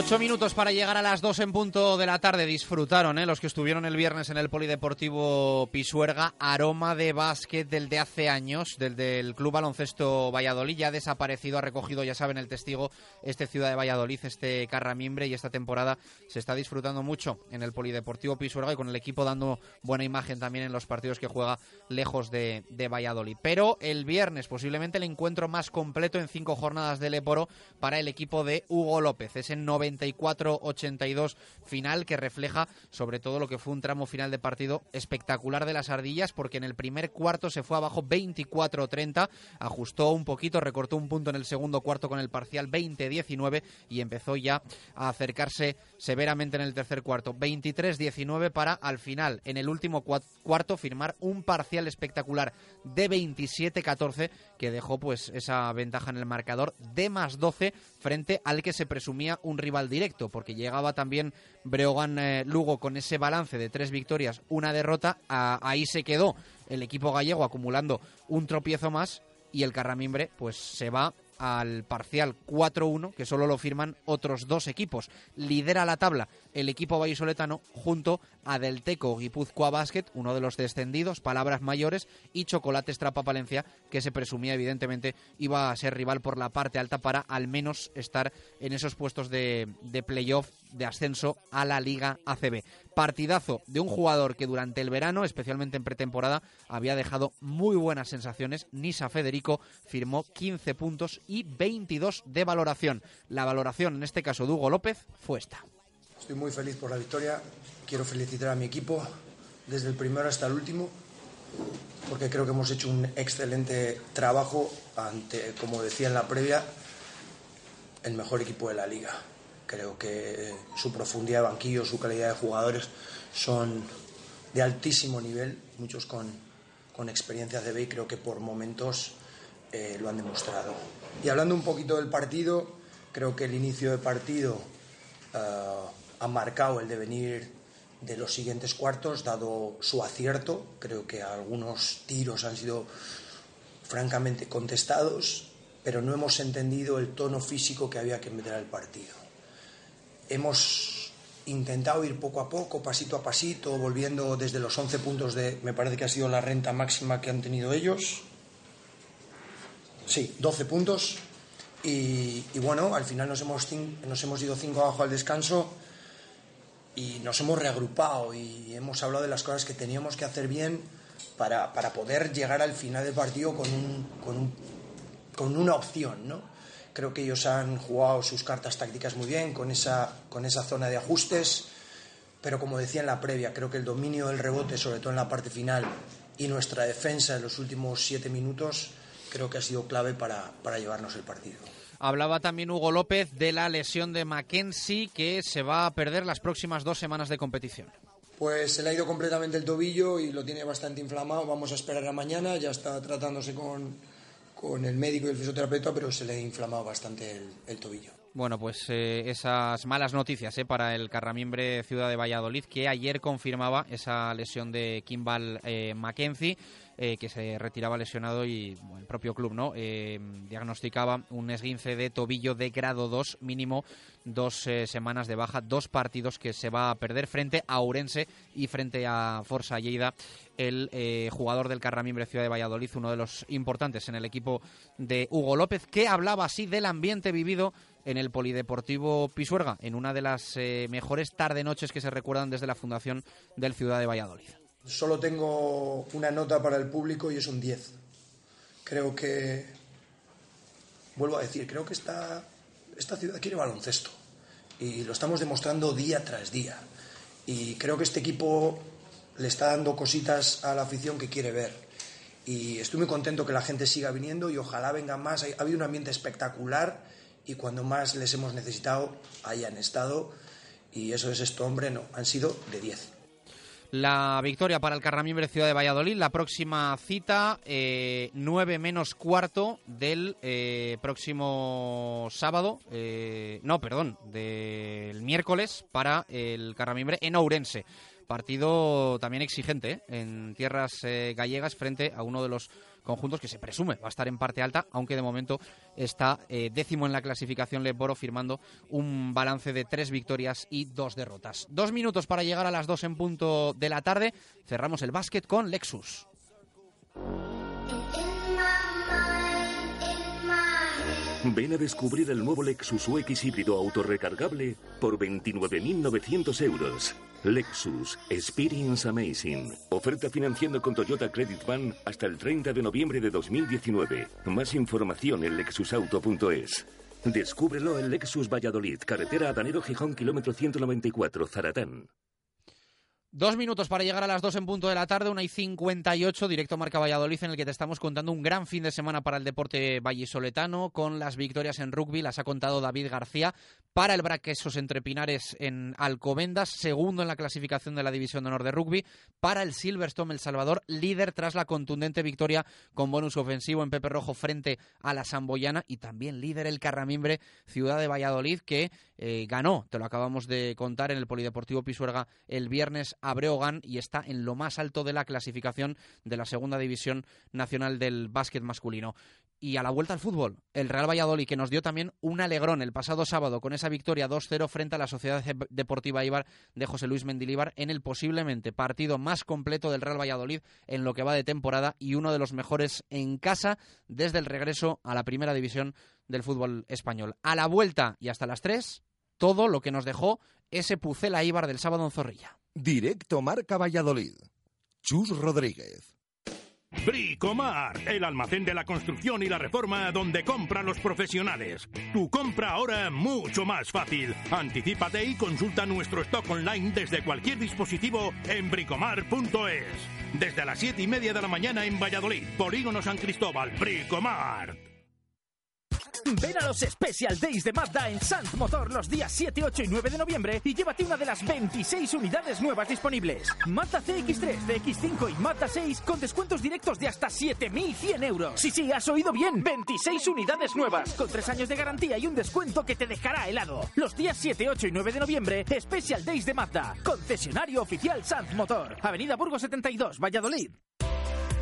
Ocho minutos para llegar a las dos en punto de la tarde. Disfrutaron ¿eh? los que estuvieron el viernes en el Polideportivo Pisuerga. Aroma de básquet del de hace años, del del Club Baloncesto Valladolid. Ya ha desaparecido, ha recogido, ya saben, el testigo, este Ciudad de Valladolid, este Carramimbre. Y esta temporada se está disfrutando mucho en el Polideportivo Pisuerga y con el equipo dando buena imagen también en los partidos que juega lejos de, Valladolid. Pero el viernes, posiblemente el encuentro más completo en cinco jornadas del Leporo para el equipo de Hugo López. Es en 90 84-82 final que refleja sobre todo lo que fue un tramo final de partido espectacular de las ardillas porque en el primer cuarto se fue abajo 24-30, ajustó un poquito, recortó un punto en el segundo cuarto con el parcial 20-19 y empezó ya a acercarse severamente en el tercer cuarto. 23-19 para al final, en el último cuarto, firmar un parcial espectacular de 27-14 que dejó pues esa ventaja en el marcador de más 12 frente al que se presumía un rival directo, porque llegaba también Breogán eh, Lugo con ese balance de tres victorias, una derrota, ahí se quedó el equipo gallego acumulando un tropiezo más y el Carramimbre pues se va al parcial 4-1, que solo lo firman otros dos equipos. Lidera la tabla el equipo vallisoletano junto a Delteco Guipúzcoa Basket, uno de los descendidos, palabras mayores, y Chocolate Trapa Palencia, que se presumía evidentemente iba a ser rival por la parte alta para al menos estar en esos puestos de, de playoff de ascenso a la Liga ACB. Partidazo de un jugador que durante el verano, especialmente en pretemporada, había dejado muy buenas sensaciones. Nisa Federico firmó 15 puntos y 22 de valoración. La valoración, en este caso de Hugo López, fue esta. Estoy muy feliz por la victoria. Quiero felicitar a mi equipo desde el primero hasta el último. porque creo que hemos hecho un excelente trabajo ante, como decía en la previa, el mejor equipo de la liga. Creo que su profundidad de banquillo, su calidad de jugadores son de altísimo nivel, muchos con, con experiencia de B y creo que por momentos eh, lo han demostrado. Y hablando un poquito del partido, creo que el inicio de partido eh, ha marcado el devenir de los siguientes cuartos, dado su acierto. Creo que algunos tiros han sido francamente contestados, pero no hemos entendido el tono físico que había que meter al partido. Hemos intentado ir poco a poco, pasito a pasito, volviendo desde los 11 puntos de, me parece que ha sido la renta máxima que han tenido ellos. Sí, 12 puntos. Y, y bueno, al final nos hemos, nos hemos ido 5 abajo al descanso y nos hemos reagrupado y hemos hablado de las cosas que teníamos que hacer bien para, para poder llegar al final del partido con, un, con, un, con una opción, ¿no? Creo que ellos han jugado sus cartas tácticas muy bien con esa, con esa zona de ajustes, pero como decía en la previa, creo que el dominio del rebote, sobre todo en la parte final, y nuestra defensa en los últimos siete minutos, creo que ha sido clave para, para llevarnos el partido. Hablaba también Hugo López de la lesión de Mackenzie, que se va a perder las próximas dos semanas de competición. Pues se le ha ido completamente el tobillo y lo tiene bastante inflamado. Vamos a esperar a mañana. Ya está tratándose con, con el médico y el fisioterapeuta, pero se le ha inflamado bastante el, el tobillo. Bueno, pues eh, esas malas noticias eh, para el Carramimbre Ciudad de Valladolid, que ayer confirmaba esa lesión de Kimball eh, Mackenzie. Eh, que se retiraba lesionado y bueno, el propio club no eh, diagnosticaba un esguince de tobillo de grado 2 mínimo dos eh, semanas de baja dos partidos que se va a perder frente a Ourense y frente a Forza Lleida. El jugador del Carramimbre Ciudad de Valladolid uno de los importantes en el equipo de Hugo López que hablaba así del ambiente vivido en el Polideportivo Pisuerga en una de las eh, mejores tarde-noches que se recuerdan desde la fundación del Ciudad de Valladolid Solo tengo una nota para el público y es un 10. Creo que, vuelvo a decir, creo que esta, esta ciudad quiere baloncesto y lo estamos demostrando día tras día. Y creo que este equipo le está dando cositas a la afición que quiere ver. Y estoy muy contento que la gente siga viniendo y ojalá vengan más. Ha habido un ambiente espectacular y cuando más les hemos necesitado, hayan estado. Y eso es esto, hombre, no, han sido de 10 la victoria para el Carramimbre Ciudad de Valladolid. La próxima cita, eh, 9 menos cuarto del eh, próximo sábado, eh, no, perdón, del miércoles para el Carramimbre en Ourense. Partido también exigente ¿eh? en tierras eh, gallegas frente a uno de los conjuntos que se presume va a estar en parte alta, aunque de momento está eh, décimo en la clasificación Leboro firmando un balance de tres victorias y dos derrotas. Dos minutos para llegar a las dos en punto de la tarde. Cerramos el básquet con Lexus. Ven a descubrir el nuevo Lexus UX híbrido autorrecargable por 29.900 euros. Lexus Experience Amazing. Oferta financiando con Toyota Credit Van hasta el 30 de noviembre de 2019. Más información en lexusauto.es. Descúbrelo en Lexus Valladolid, carretera Adanero Gijón, kilómetro 194, Zaratán. Dos minutos para llegar a las dos en punto de la tarde, una y 58, directo Marca Valladolid, en el que te estamos contando un gran fin de semana para el deporte vallisoletano, con las victorias en rugby, las ha contado David García, para el Braquesos entre Pinares en Alcobendas, segundo en la clasificación de la División de Honor de Rugby, para el Silverstone El Salvador, líder tras la contundente victoria con bonus ofensivo en Pepe Rojo frente a la Samboyana, y también líder el Carramimbre Ciudad de Valladolid, que eh, ganó, te lo acabamos de contar, en el Polideportivo Pisuerga el viernes a y está en lo más alto de la clasificación de la Segunda División Nacional del Básquet Masculino. Y a la vuelta al fútbol, el Real Valladolid, que nos dio también un alegrón el pasado sábado con esa victoria 2-0 frente a la Sociedad Deportiva Ibar de José Luis Mendilíbar en el posiblemente partido más completo del Real Valladolid en lo que va de temporada y uno de los mejores en casa desde el regreso a la Primera División del fútbol español. A la vuelta y hasta las 3, todo lo que nos dejó ese Pucela Ibar del sábado en Zorrilla. Directo Marca Valladolid. Chus Rodríguez. Bricomar, el almacén de la construcción y la reforma donde compran los profesionales. Tu compra ahora mucho más fácil. Anticípate y consulta nuestro stock online desde cualquier dispositivo en bricomar.es. Desde las 7 y media de la mañana en Valladolid, Polígono San Cristóbal, Bricomar. Ven a los Special Days de Mazda en Sant Motor los días 7, 8 y 9 de noviembre y llévate una de las 26 unidades nuevas disponibles. Mazda CX3, CX5 y Mazda 6 con descuentos directos de hasta 7.100 euros. Sí, sí, has oído bien. 26 unidades nuevas con 3 años de garantía y un descuento que te dejará helado. Los días 7, 8 y 9 de noviembre, Special Days de Mazda. Concesionario oficial Sant Motor. Avenida Burgos 72, Valladolid.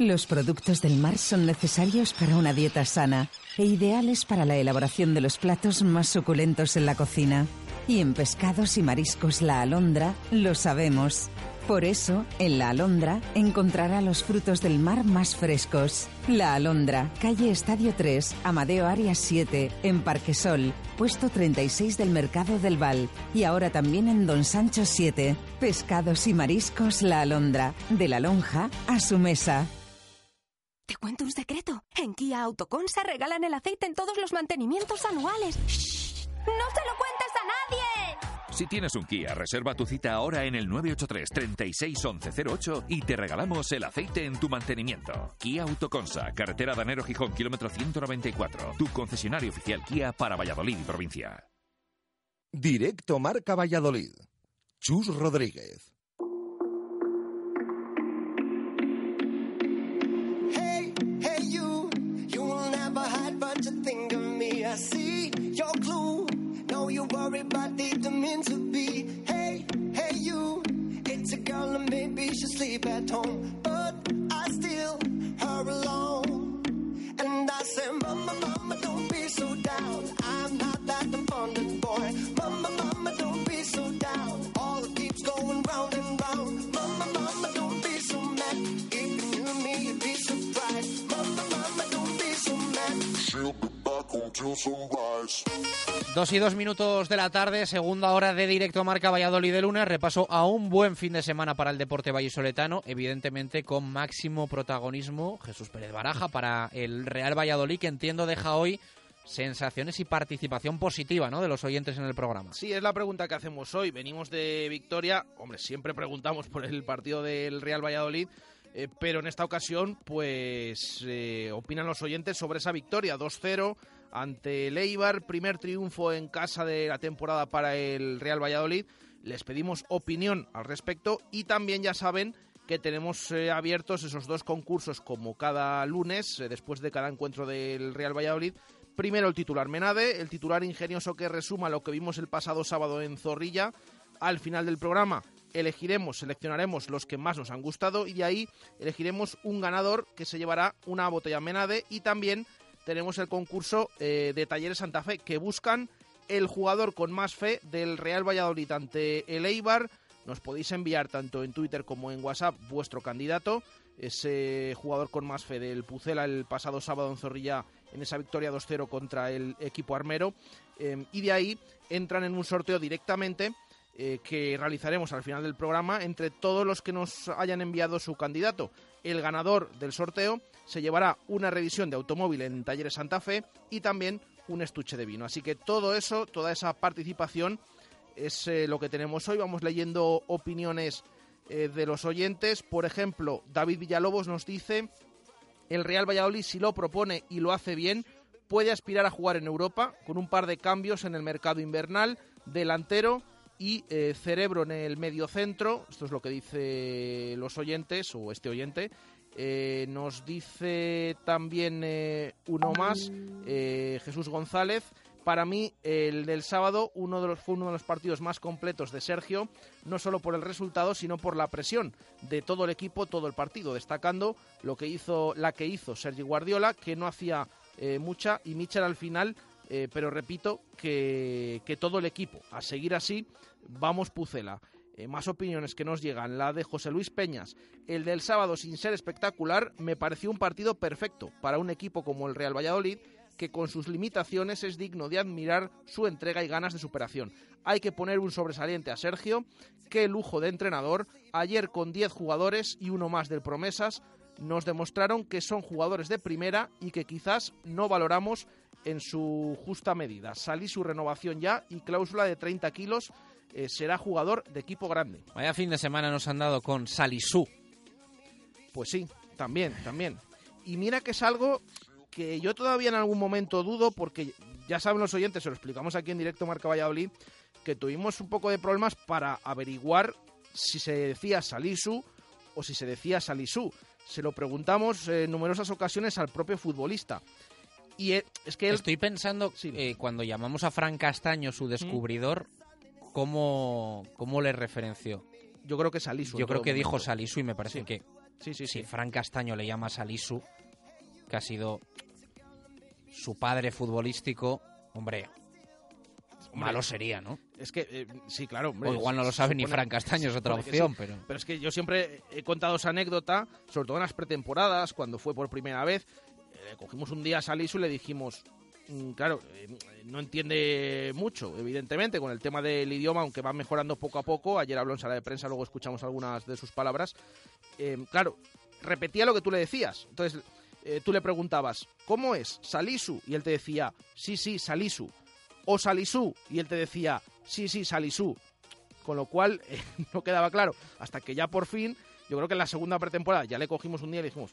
Los productos del mar son necesarios para una dieta sana e ideales para la elaboración de los platos más suculentos en la cocina. Y en pescados y mariscos La Alondra lo sabemos. Por eso, en La Alondra encontrará los frutos del mar más frescos. La Alondra, calle Estadio 3, Amadeo Arias 7, en Parquesol, puesto 36 del Mercado del Val. Y ahora también en Don Sancho 7. Pescados y mariscos La Alondra, de la lonja a su mesa. Te cuento un secreto. En Kia Autoconsa regalan el aceite en todos los mantenimientos anuales. ¡Shh! ¡No se lo cuentes a nadie! Si tienes un Kia, reserva tu cita ahora en el 983 361108 y te regalamos el aceite en tu mantenimiento. Kia Autoconsa, carretera Danero Gijón, kilómetro 194. Tu concesionario oficial Kia para Valladolid y provincia. Directo Marca Valladolid. Chus Rodríguez. Your clue. Know you worry, but didn't mean to be. Hey, hey, you, it's a girl and maybe she sleep at home, but I still her alone. And I say, Mama, Mama, don't be so down. Dos y dos minutos de la tarde, segunda hora de directo Marca Valladolid de lunes. Repaso a un buen fin de semana para el deporte vallisoletano, evidentemente con máximo protagonismo Jesús Pérez Baraja para el Real Valladolid, que entiendo deja hoy sensaciones y participación positiva ¿no? de los oyentes en el programa. Sí, es la pregunta que hacemos hoy. Venimos de victoria. Hombre, siempre preguntamos por el partido del Real Valladolid. eh, pero en esta ocasión, pues eh, opinan los oyentes sobre esa victoria 2-0 ante el primer triunfo en casa de la temporada para el Real Valladolid. Les pedimos opinión al respecto y también ya saben que tenemos eh, abiertos esos dos concursos como cada lunes, eh, después de cada encuentro del Real Valladolid. Primero el titular Menade, el titular ingenioso que resuma lo que vimos el pasado sábado en Zorrilla. Al final del programa elegiremos, seleccionaremos los que más nos han gustado y de ahí elegiremos un ganador que se llevará una botella Menade y también tenemos el concurso eh, de Talleres Santa Fe que buscan el jugador con más fe del Real Valladolid ante el Eibar. Nos podéis enviar tanto en Twitter como en WhatsApp vuestro candidato, ese jugador con más fe del Pucela el pasado sábado en Zorrilla en esa victoria 2-0 contra el equipo armero. Eh, y de ahí entran en un sorteo directamente eh, que realizaremos al final del programa entre todos los que nos hayan enviado su candidato. El ganador del sorteo se llevará una revisión de automóvil en Talleres Santa Fe y también un estuche de vino. Así que todo eso, toda esa participación es eh, lo que tenemos hoy. Vamos leyendo opiniones eh, de los oyentes. Por ejemplo, David Villalobos nos dice, el Real Valladolid si lo propone y lo hace bien, puede aspirar a jugar en Europa con un par de cambios en el mercado invernal delantero y eh, Cerebro en el medio centro. Esto es lo que dice los oyentes o este oyente. Eh, nos dice también eh, uno más, eh, Jesús González. Para mí, el del sábado uno de los, fue uno de los partidos más completos de Sergio, no solo por el resultado, sino por la presión de todo el equipo, todo el partido, destacando lo que hizo, la que hizo Sergio Guardiola, que no hacía mucha, y Michel al final, pero repito, que, que todo el equipo, a seguir así, vamos Pucela. Eh, más opiniones que nos llegan. La de José Luis Peñas. El del sábado, sin ser espectacular, me pareció un partido perfecto para un equipo como el Real Valladolid, que con sus limitaciones es digno de admirar su entrega y ganas de superación. Hay que poner un sobresaliente a Sergio. Qué lujo de entrenador. Ayer con 10 jugadores y uno más del Promesas nos demostraron que son jugadores de primera y que quizás no valoramos en su justa medida. Salí su renovación ya y cláusula de 30 kilos eh, será jugador de equipo grande. Vaya fin de semana nos han dado con Salisú. Pues sí, también, también. Y mira que es algo que yo todavía en algún momento dudo, porque ya saben los oyentes, se lo explicamos aquí en directo Marca Valladolid, que tuvimos un poco de problemas para averiguar si se decía Salisu o si se decía Salisú. Se lo preguntamos en numerosas ocasiones al propio futbolista. Y eh, es que él... Estoy pensando, eh, cuando llamamos a Fran Castaño, su descubridor, ¿cómo, ¿cómo le referenció? Yo creo que Salisu. Yo creo que dijo. Salisu y me parece Sí. que Sí, sí, si sí. Fran Castaño le llama Salisu, que ha sido su padre futbolístico, hombre, malo sería, ¿no? Es que, eh, sí, claro. hombre, O igual no lo sabe ni Fran Castaño, es otra opción, sí. pero... Pero es que yo siempre he contado esa anécdota, sobre todo en las pretemporadas, cuando fue por primera vez. eh, cogimos un día a Salisu y le dijimos, claro, eh, no entiende mucho, evidentemente, con el tema del idioma, aunque va mejorando poco a poco. Ayer habló en sala de prensa, luego escuchamos algunas de sus palabras. Eh, claro, repetía lo que tú le decías. Entonces, eh, tú le preguntabas, ¿cómo es Salisu? Y él te decía, sí, sí, Salisu. O Salisú. Y él te decía, sí, sí, Salisú. Con lo cual, eh, no quedaba claro. Hasta que ya por fin, yo creo que en la segunda pretemporada ya le cogimos un día y le dijimos,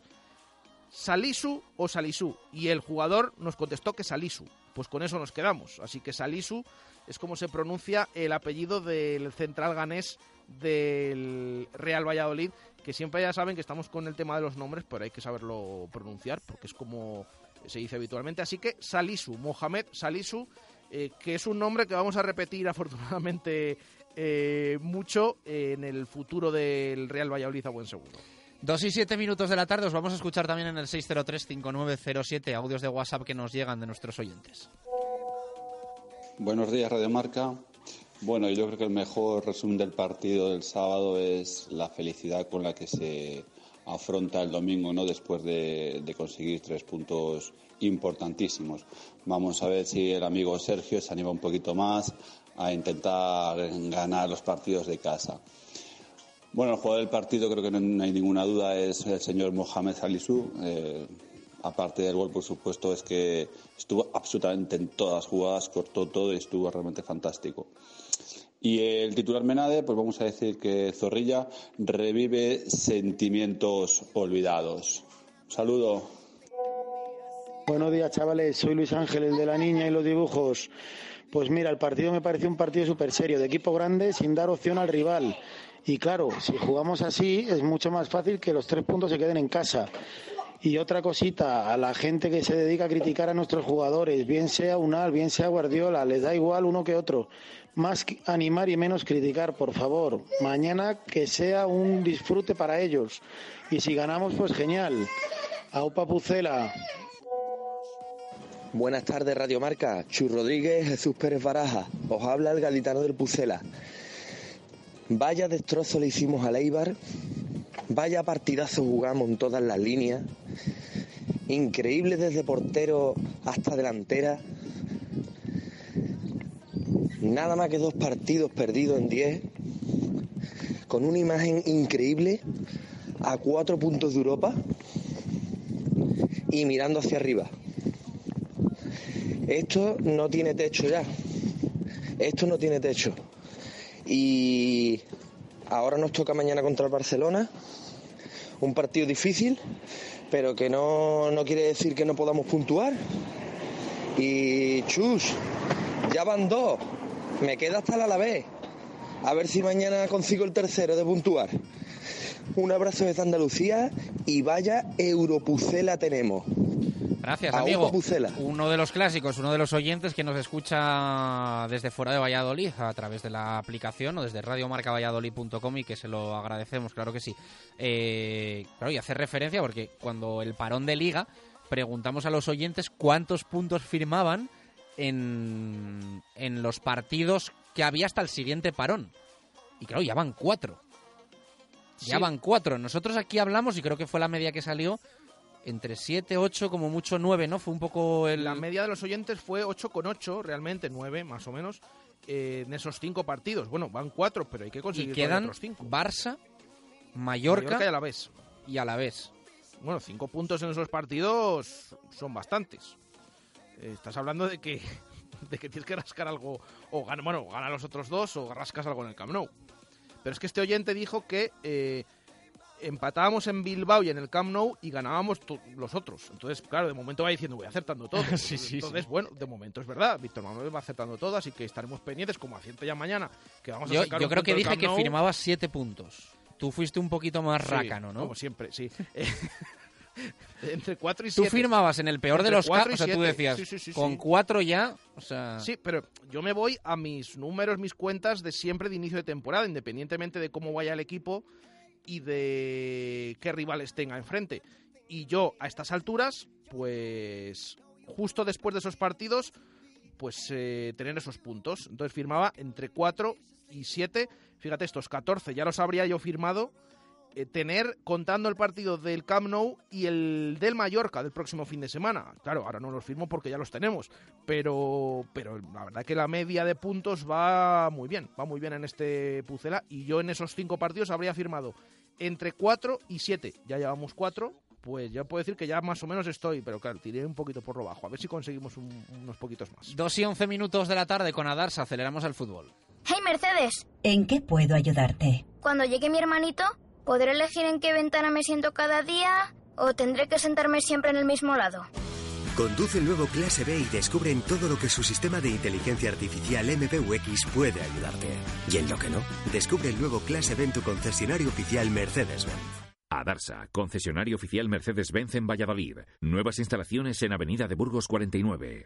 Salisu o Salisú. Y el jugador nos contestó que Salisu. Pues con eso nos quedamos. Así que Salisu es como se pronuncia el apellido del central ganés del Real Valladolid, que siempre ya saben que estamos con el tema de los nombres, pero hay que saberlo pronunciar, porque es como se dice habitualmente. Así que Salisu, Mohamed Salisu, eh, que es un nombre que vamos a repetir afortunadamente eh, mucho en el futuro del Real Valladolid a buen seguro. Dos y siete minutos de la tarde os vamos a escuchar también en el 603-5907 audios de WhatsApp que nos llegan de nuestros oyentes. Buenos días, Radio Marca. Bueno, yo creo que el mejor resumen del partido del sábado es la felicidad con la que se afronta el domingo, ¿no? Después de, de conseguir tres puntos importantísimos. Vamos a ver si el amigo Sergio se anima un poquito más a intentar ganar los partidos de casa. Bueno, el jugador del partido creo que no, hay ninguna duda es el señor Mohamed Salisu. Eh, aparte del gol, por supuesto, es que estuvo absolutamente en todas las jugadas, cortó todo y estuvo realmente fantástico. Y el titular Menade, pues vamos a decir que Zorrilla revive sentimientos olvidados. Saludo. Buenos días, chavales. Soy Luis Ángel, el de la niña y los dibujos. Pues mira, el partido me pareció un partido súper serio, de equipo grande, sin dar opción al rival. Y claro, si jugamos así, es mucho más fácil que los tres puntos se queden en casa. Y otra cosita, a la gente que se dedica a criticar a nuestros jugadores, bien sea Unal, bien sea Guardiola, les da igual uno que otro. Más animar y menos criticar, por favor. Mañana que sea un disfrute para ellos. Y si ganamos, pues genial. Aupa Pucela. Buenas tardes, Radio Marca. Chu Rodríguez, Jesús Pérez Baraja. Os habla el gaditano del Pucela. Vaya destrozo le hicimos a Eibar. Vaya partidazo jugamos en todas las líneas. Increíble desde portero hasta delantera. Nada más que dos partidos perdidos en diez. Con una imagen increíble a cuatro puntos de Europa y mirando hacia arriba. Esto no tiene techo ya. Esto no tiene techo. Y ahora nos toca mañana contra el Barcelona. Un partido difícil, pero que no, no quiere decir que no podamos puntuar. Y chus, ya van dos. Me queda hasta el Alavés. A ver si mañana consigo el tercero de puntuar. Un abrazo desde Andalucía y vaya Europucela tenemos. Gracias, amigo. Uno de los clásicos, uno de los oyentes que nos escucha desde fuera de Valladolid a través de la aplicación o desde radiomarcavalladolid.com y que se lo agradecemos, claro que sí. Eh, claro, y hace referencia porque cuando el parón de liga preguntamos a los oyentes cuántos puntos firmaban en, en los partidos que había hasta el siguiente parón. Y claro, ya van cuatro. Ya Sí. van cuatro. Nosotros aquí hablamos, y creo que fue la media que salió, entre 7, 8, como mucho 9, ¿no? Fue un poco el... La media de los oyentes fue 8,8, realmente 9 más o menos, eh, en esos cinco partidos. Bueno, van cuatro, pero hay que Y conseguir quedan otros cinco. Barça, Mallorca, Mallorca y Alavés. y Alavés. Bueno, cinco puntos en esos partidos son bastantes. Eh, estás hablando de que, de que tienes que rascar algo, o gana, bueno, gana los otros dos, o rascas algo en el Camp Nou. Pero es que este oyente dijo que eh, empatábamos en Bilbao y en el Camp Nou y ganábamos los otros. Entonces, claro, de momento va diciendo, voy acertando todo. Sí, sí, Entonces, sí. bueno, de momento es verdad. Víctor Manuel va acertando todo, así que estaremos pendientes, como acierto ya mañana, que vamos a Yo, sacar yo un creo que dije que Nou. firmaba 7 puntos. Tú fuiste un poquito más rácano, ¿no? Como siempre, sí. Entre 4 y Tú 7. firmabas en el peor de los casos, o sea, tú siete. decías, Sí, sí, sí, con sí. 4 ya, o sea... Sí, pero yo me voy a mis números, mis cuentas de siempre de inicio de temporada, independientemente de cómo vaya el equipo y de qué rivales tenga enfrente. Y yo, a estas alturas, pues justo después de esos partidos, pues eh, tener esos puntos. Entonces firmaba entre 4 y 7. Fíjate, estos 14 ya los habría yo firmado. Eh, tener contando el partido del Camp Nou y el del Mallorca del próximo fin de semana. Claro, ahora no los firmo porque ya los tenemos, pero, pero la verdad que la media de puntos va muy bien, va muy bien en este Pucela y yo en esos cinco partidos habría firmado entre 4 y 7. Ya llevamos 4, pues ya puedo decir que ya más o menos estoy, pero claro, tiré un poquito por lo bajo, a ver si conseguimos un- unos poquitos más. 2 y 11 minutos de la tarde con Adarsa, aceleramos al fútbol. Hey Mercedes, ¿En qué puedo ayudarte? cuando llegue mi hermanito, ¿podré elegir en qué ventana me siento cada día o tendré que sentarme siempre en el mismo lado? Conduce el nuevo Clase B y descubre en todo lo que su sistema de inteligencia artificial MBUX puede ayudarte. Y en lo que no, descubre el nuevo Clase B en tu concesionario oficial Mercedes-Benz. Adarsa, concesionario oficial Mercedes-Benz en Valladolid. Nuevas instalaciones en Avenida de Burgos 49.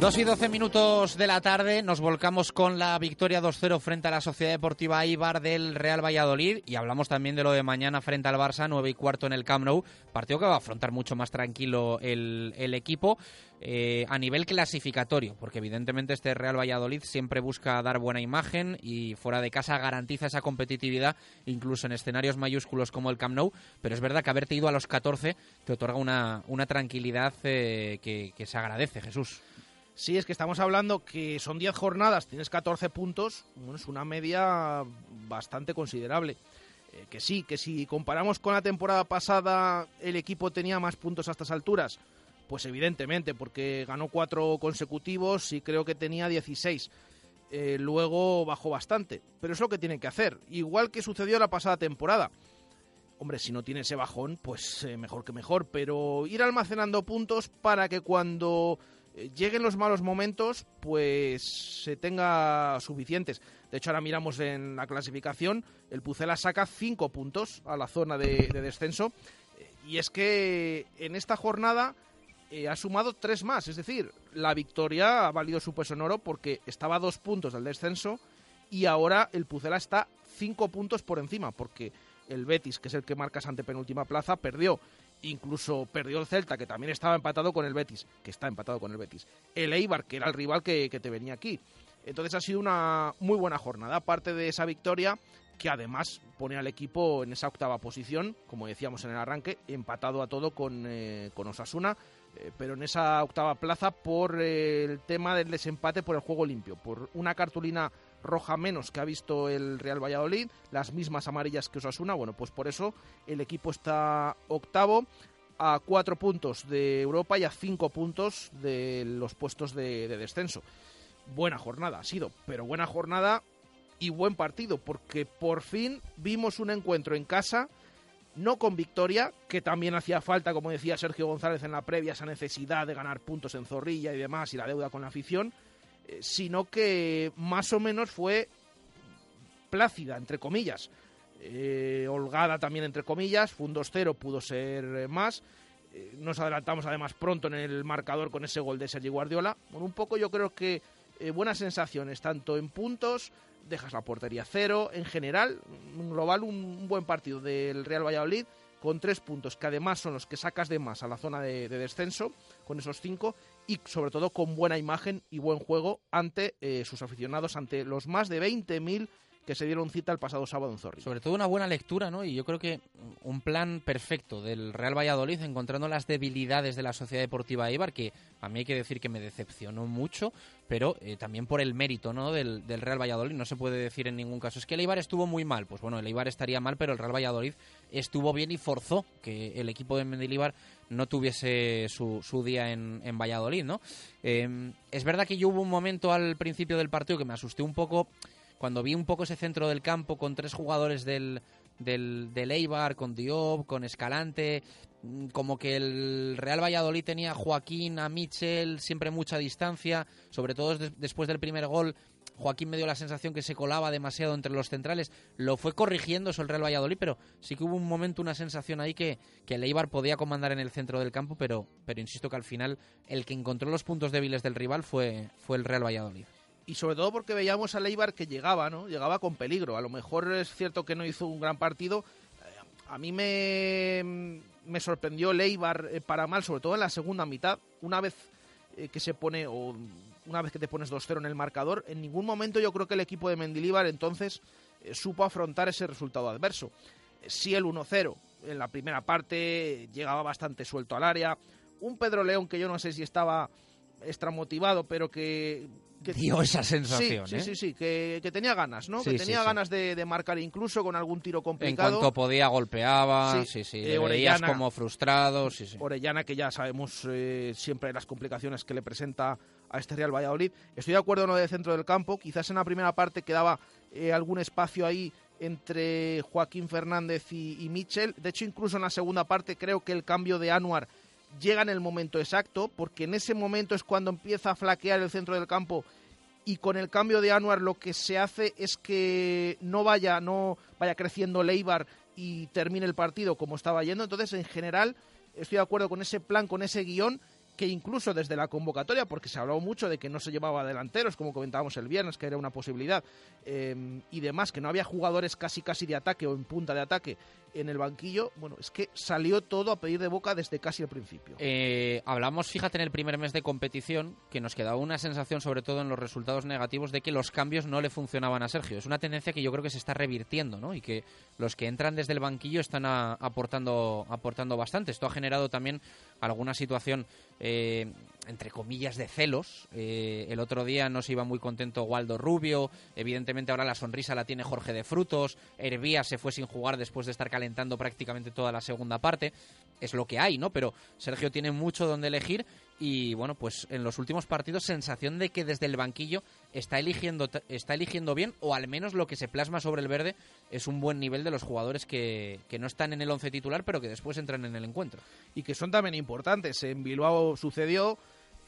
Dos y 12 minutos de la tarde nos volcamos con la victoria 2-0 frente a la Sociedad Deportiva Ibar del Real Valladolid y hablamos también de lo de mañana frente al Barça, 9 y cuarto en el Camp Nou, partido que va a afrontar mucho más tranquilo el, el equipo eh, a nivel clasificatorio, porque evidentemente este Real Valladolid siempre busca dar buena imagen y fuera de casa garantiza esa competitividad incluso en escenarios mayúsculos como el Camp Nou, pero es verdad que haberte ido a los 14 te otorga una, una tranquilidad eh, que, que se agradece, Jesús. Sí, es que estamos hablando que son 10 jornadas, tienes 14 puntos, bueno, es una media bastante considerable. Eh, que sí, que si comparamos con la temporada pasada, el equipo tenía más puntos a estas alturas, pues evidentemente, porque ganó cuatro consecutivos y creo que tenía 16. Eh, luego bajó bastante, pero es lo que tiene que hacer, igual que sucedió la pasada temporada. Hombre, si no tiene ese bajón, pues eh, mejor que mejor, pero ir almacenando puntos para que cuando lleguen los malos momentos, pues se tenga suficientes. De hecho, ahora miramos en la clasificación, el Pucela saca 5 puntos a la zona de, de descenso. Y es que en esta jornada eh, ha sumado tres más, es decir, la victoria ha valido su peso en oro porque estaba a dos puntos del descenso y ahora el Pucela está cinco puntos por encima porque el Betis, que es el que marca esa antepenúltima plaza, perdió. Incluso perdió el Celta, que también estaba empatado con el Betis, que está empatado con el Betis. El Eibar, que era el rival que, que te venía aquí. Entonces ha sido una muy buena jornada, aparte de esa victoria que además pone al equipo en esa octava posición, como decíamos en el arranque, empatado a todo con, eh, con Osasuna, eh, pero en esa octava plaza por eh, el tema del desempate por el juego limpio, por una cartulina roja menos que ha visto el Real Valladolid, las mismas amarillas que Osasuna, bueno, pues por eso el equipo está octavo a cuatro puntos de Europa y a cinco puntos de los puestos de, de descenso. Buena jornada ha sido, pero buena jornada y buen partido, porque por fin vimos un encuentro en casa, no con victoria, que también hacía falta, como decía Sergio González en la previa, esa necesidad de ganar puntos en Zorrilla y demás, y la deuda con la afición, sino que más o menos fue plácida, entre comillas. Eh, holgada también, entre comillas, fue un 2-0, pudo ser eh, más. Eh, nos adelantamos además pronto en el marcador con ese gol de Sergi Guardiola. Bueno, un poco yo creo que eh, buenas sensaciones, tanto en puntos, dejas la portería cero, en general, en global un, un buen partido del Real Valladolid con tres puntos, que además son los que sacas de más a la zona de, de descenso, con esos cinco, y sobre todo con buena imagen y buen juego ante eh, sus aficionados, ante los más de 20.000 que se dieron cita el pasado sábado en Zorrilla. Sobre todo una buena lectura, ¿no? Y yo creo que un plan perfecto del Real Valladolid, encontrando las debilidades de la Sociedad Deportiva Eibar, que a mí hay que decir que me decepcionó mucho, pero eh, también por el mérito, ¿no? Del, del, Real Valladolid. No se puede decir en ningún caso. Es que el Eibar estuvo muy mal. Pues bueno, el Eibar estaría mal, pero el Real Valladolid estuvo bien y forzó que el equipo de Mendilibar no tuviese su, su día en, en, Valladolid, ¿no? Eh, es verdad que yo hubo un momento al principio del partido que me asusté un poco cuando vi un poco ese centro del campo con tres jugadores del, del, del Eibar, con Diop, con Escalante, mm, como que el Real Valladolid tenía a Joaquín, a Michel, siempre mucha distancia, sobre todo des después del primer gol. Joaquín me dio la sensación que se colaba demasiado entre los centrales. Lo fue corrigiendo eso el Real Valladolid, pero sí que hubo un momento, una sensación ahí que, que el podía comandar en el centro del campo, pero, pero insisto que al final el que encontró los puntos débiles del rival fue, fue el Real Valladolid y sobre todo porque veíamos a Leibar que llegaba, ¿no? Llegaba con peligro. A lo mejor es cierto que no hizo un gran partido. A mí me, me sorprendió Leibar eh, para mal, sobre todo en la segunda mitad. Una vez eh, que se pone, una vez que te pones 2-0 en el marcador, en ningún momento yo creo que el equipo de Mendilíbar entonces eh, supo afrontar ese resultado adverso. Sí el 1-0 en la primera parte llegaba bastante suelto al área. Un Pedro León que yo no sé si estaba extramotivado, pero que que dio esa sensación. Sí, ¿eh? sí, sí, sí, que, que, tenía ganas, ¿no? Sí, que tenía sí, ganas de, de, marcar incluso con algún tiro complicado. En cuanto podía golpeaba, sí, sí, eh, veías como frustrado, sí, sí. Orellana, que ya sabemos eh, siempre las complicaciones que le presenta a este Real Valladolid. Estoy de acuerdo en lo de centro del campo, quizás en la primera parte quedaba eh, algún espacio ahí entre Joaquín Fernández y, y Michel. De hecho, incluso en la segunda parte creo que el cambio de Anuar llega en el momento exacto, porque en ese momento es cuando empieza a flaquear el centro del campo y con el cambio de Anuar lo que se hace es que no vaya, no vaya creciendo Leibar y termine el partido como estaba yendo. Entonces, en general, estoy de acuerdo con ese plan, con ese guion que incluso desde la convocatoria, porque se habló mucho de que no se llevaba delanteros, como comentábamos el viernes, que era una posibilidad, eh, y demás, que no había jugadores casi casi de ataque o en punta de ataque en el banquillo, bueno, es que salió todo a pedir de boca desde casi el principio. Eh, hablamos, fíjate, en el primer mes de competición, que nos quedaba una sensación, sobre todo en los resultados negativos, de que los cambios no le funcionaban a Sergio. Es una tendencia que yo creo que se está revirtiendo, ¿no? Y que los que entran desde el banquillo están aportando, aportando bastante. Esto ha generado también alguna situación eh, entre comillas, de celos. Eh, el otro día no se iba muy contento Waldo Rubio, evidentemente ahora la sonrisa la tiene Jorge de Frutos, Hervía se fue sin jugar después de estar calentando prácticamente toda la segunda parte. Es lo que hay, ¿no? Pero Sergio tiene mucho donde elegir y bueno, pues en los últimos partidos sensación de que desde el banquillo está eligiendo, está eligiendo bien o al menos lo que se plasma sobre el verde es un buen nivel de los jugadores que, que no están en el once titular pero que después entran en el encuentro. Y que son también importantes. En Bilbao sucedió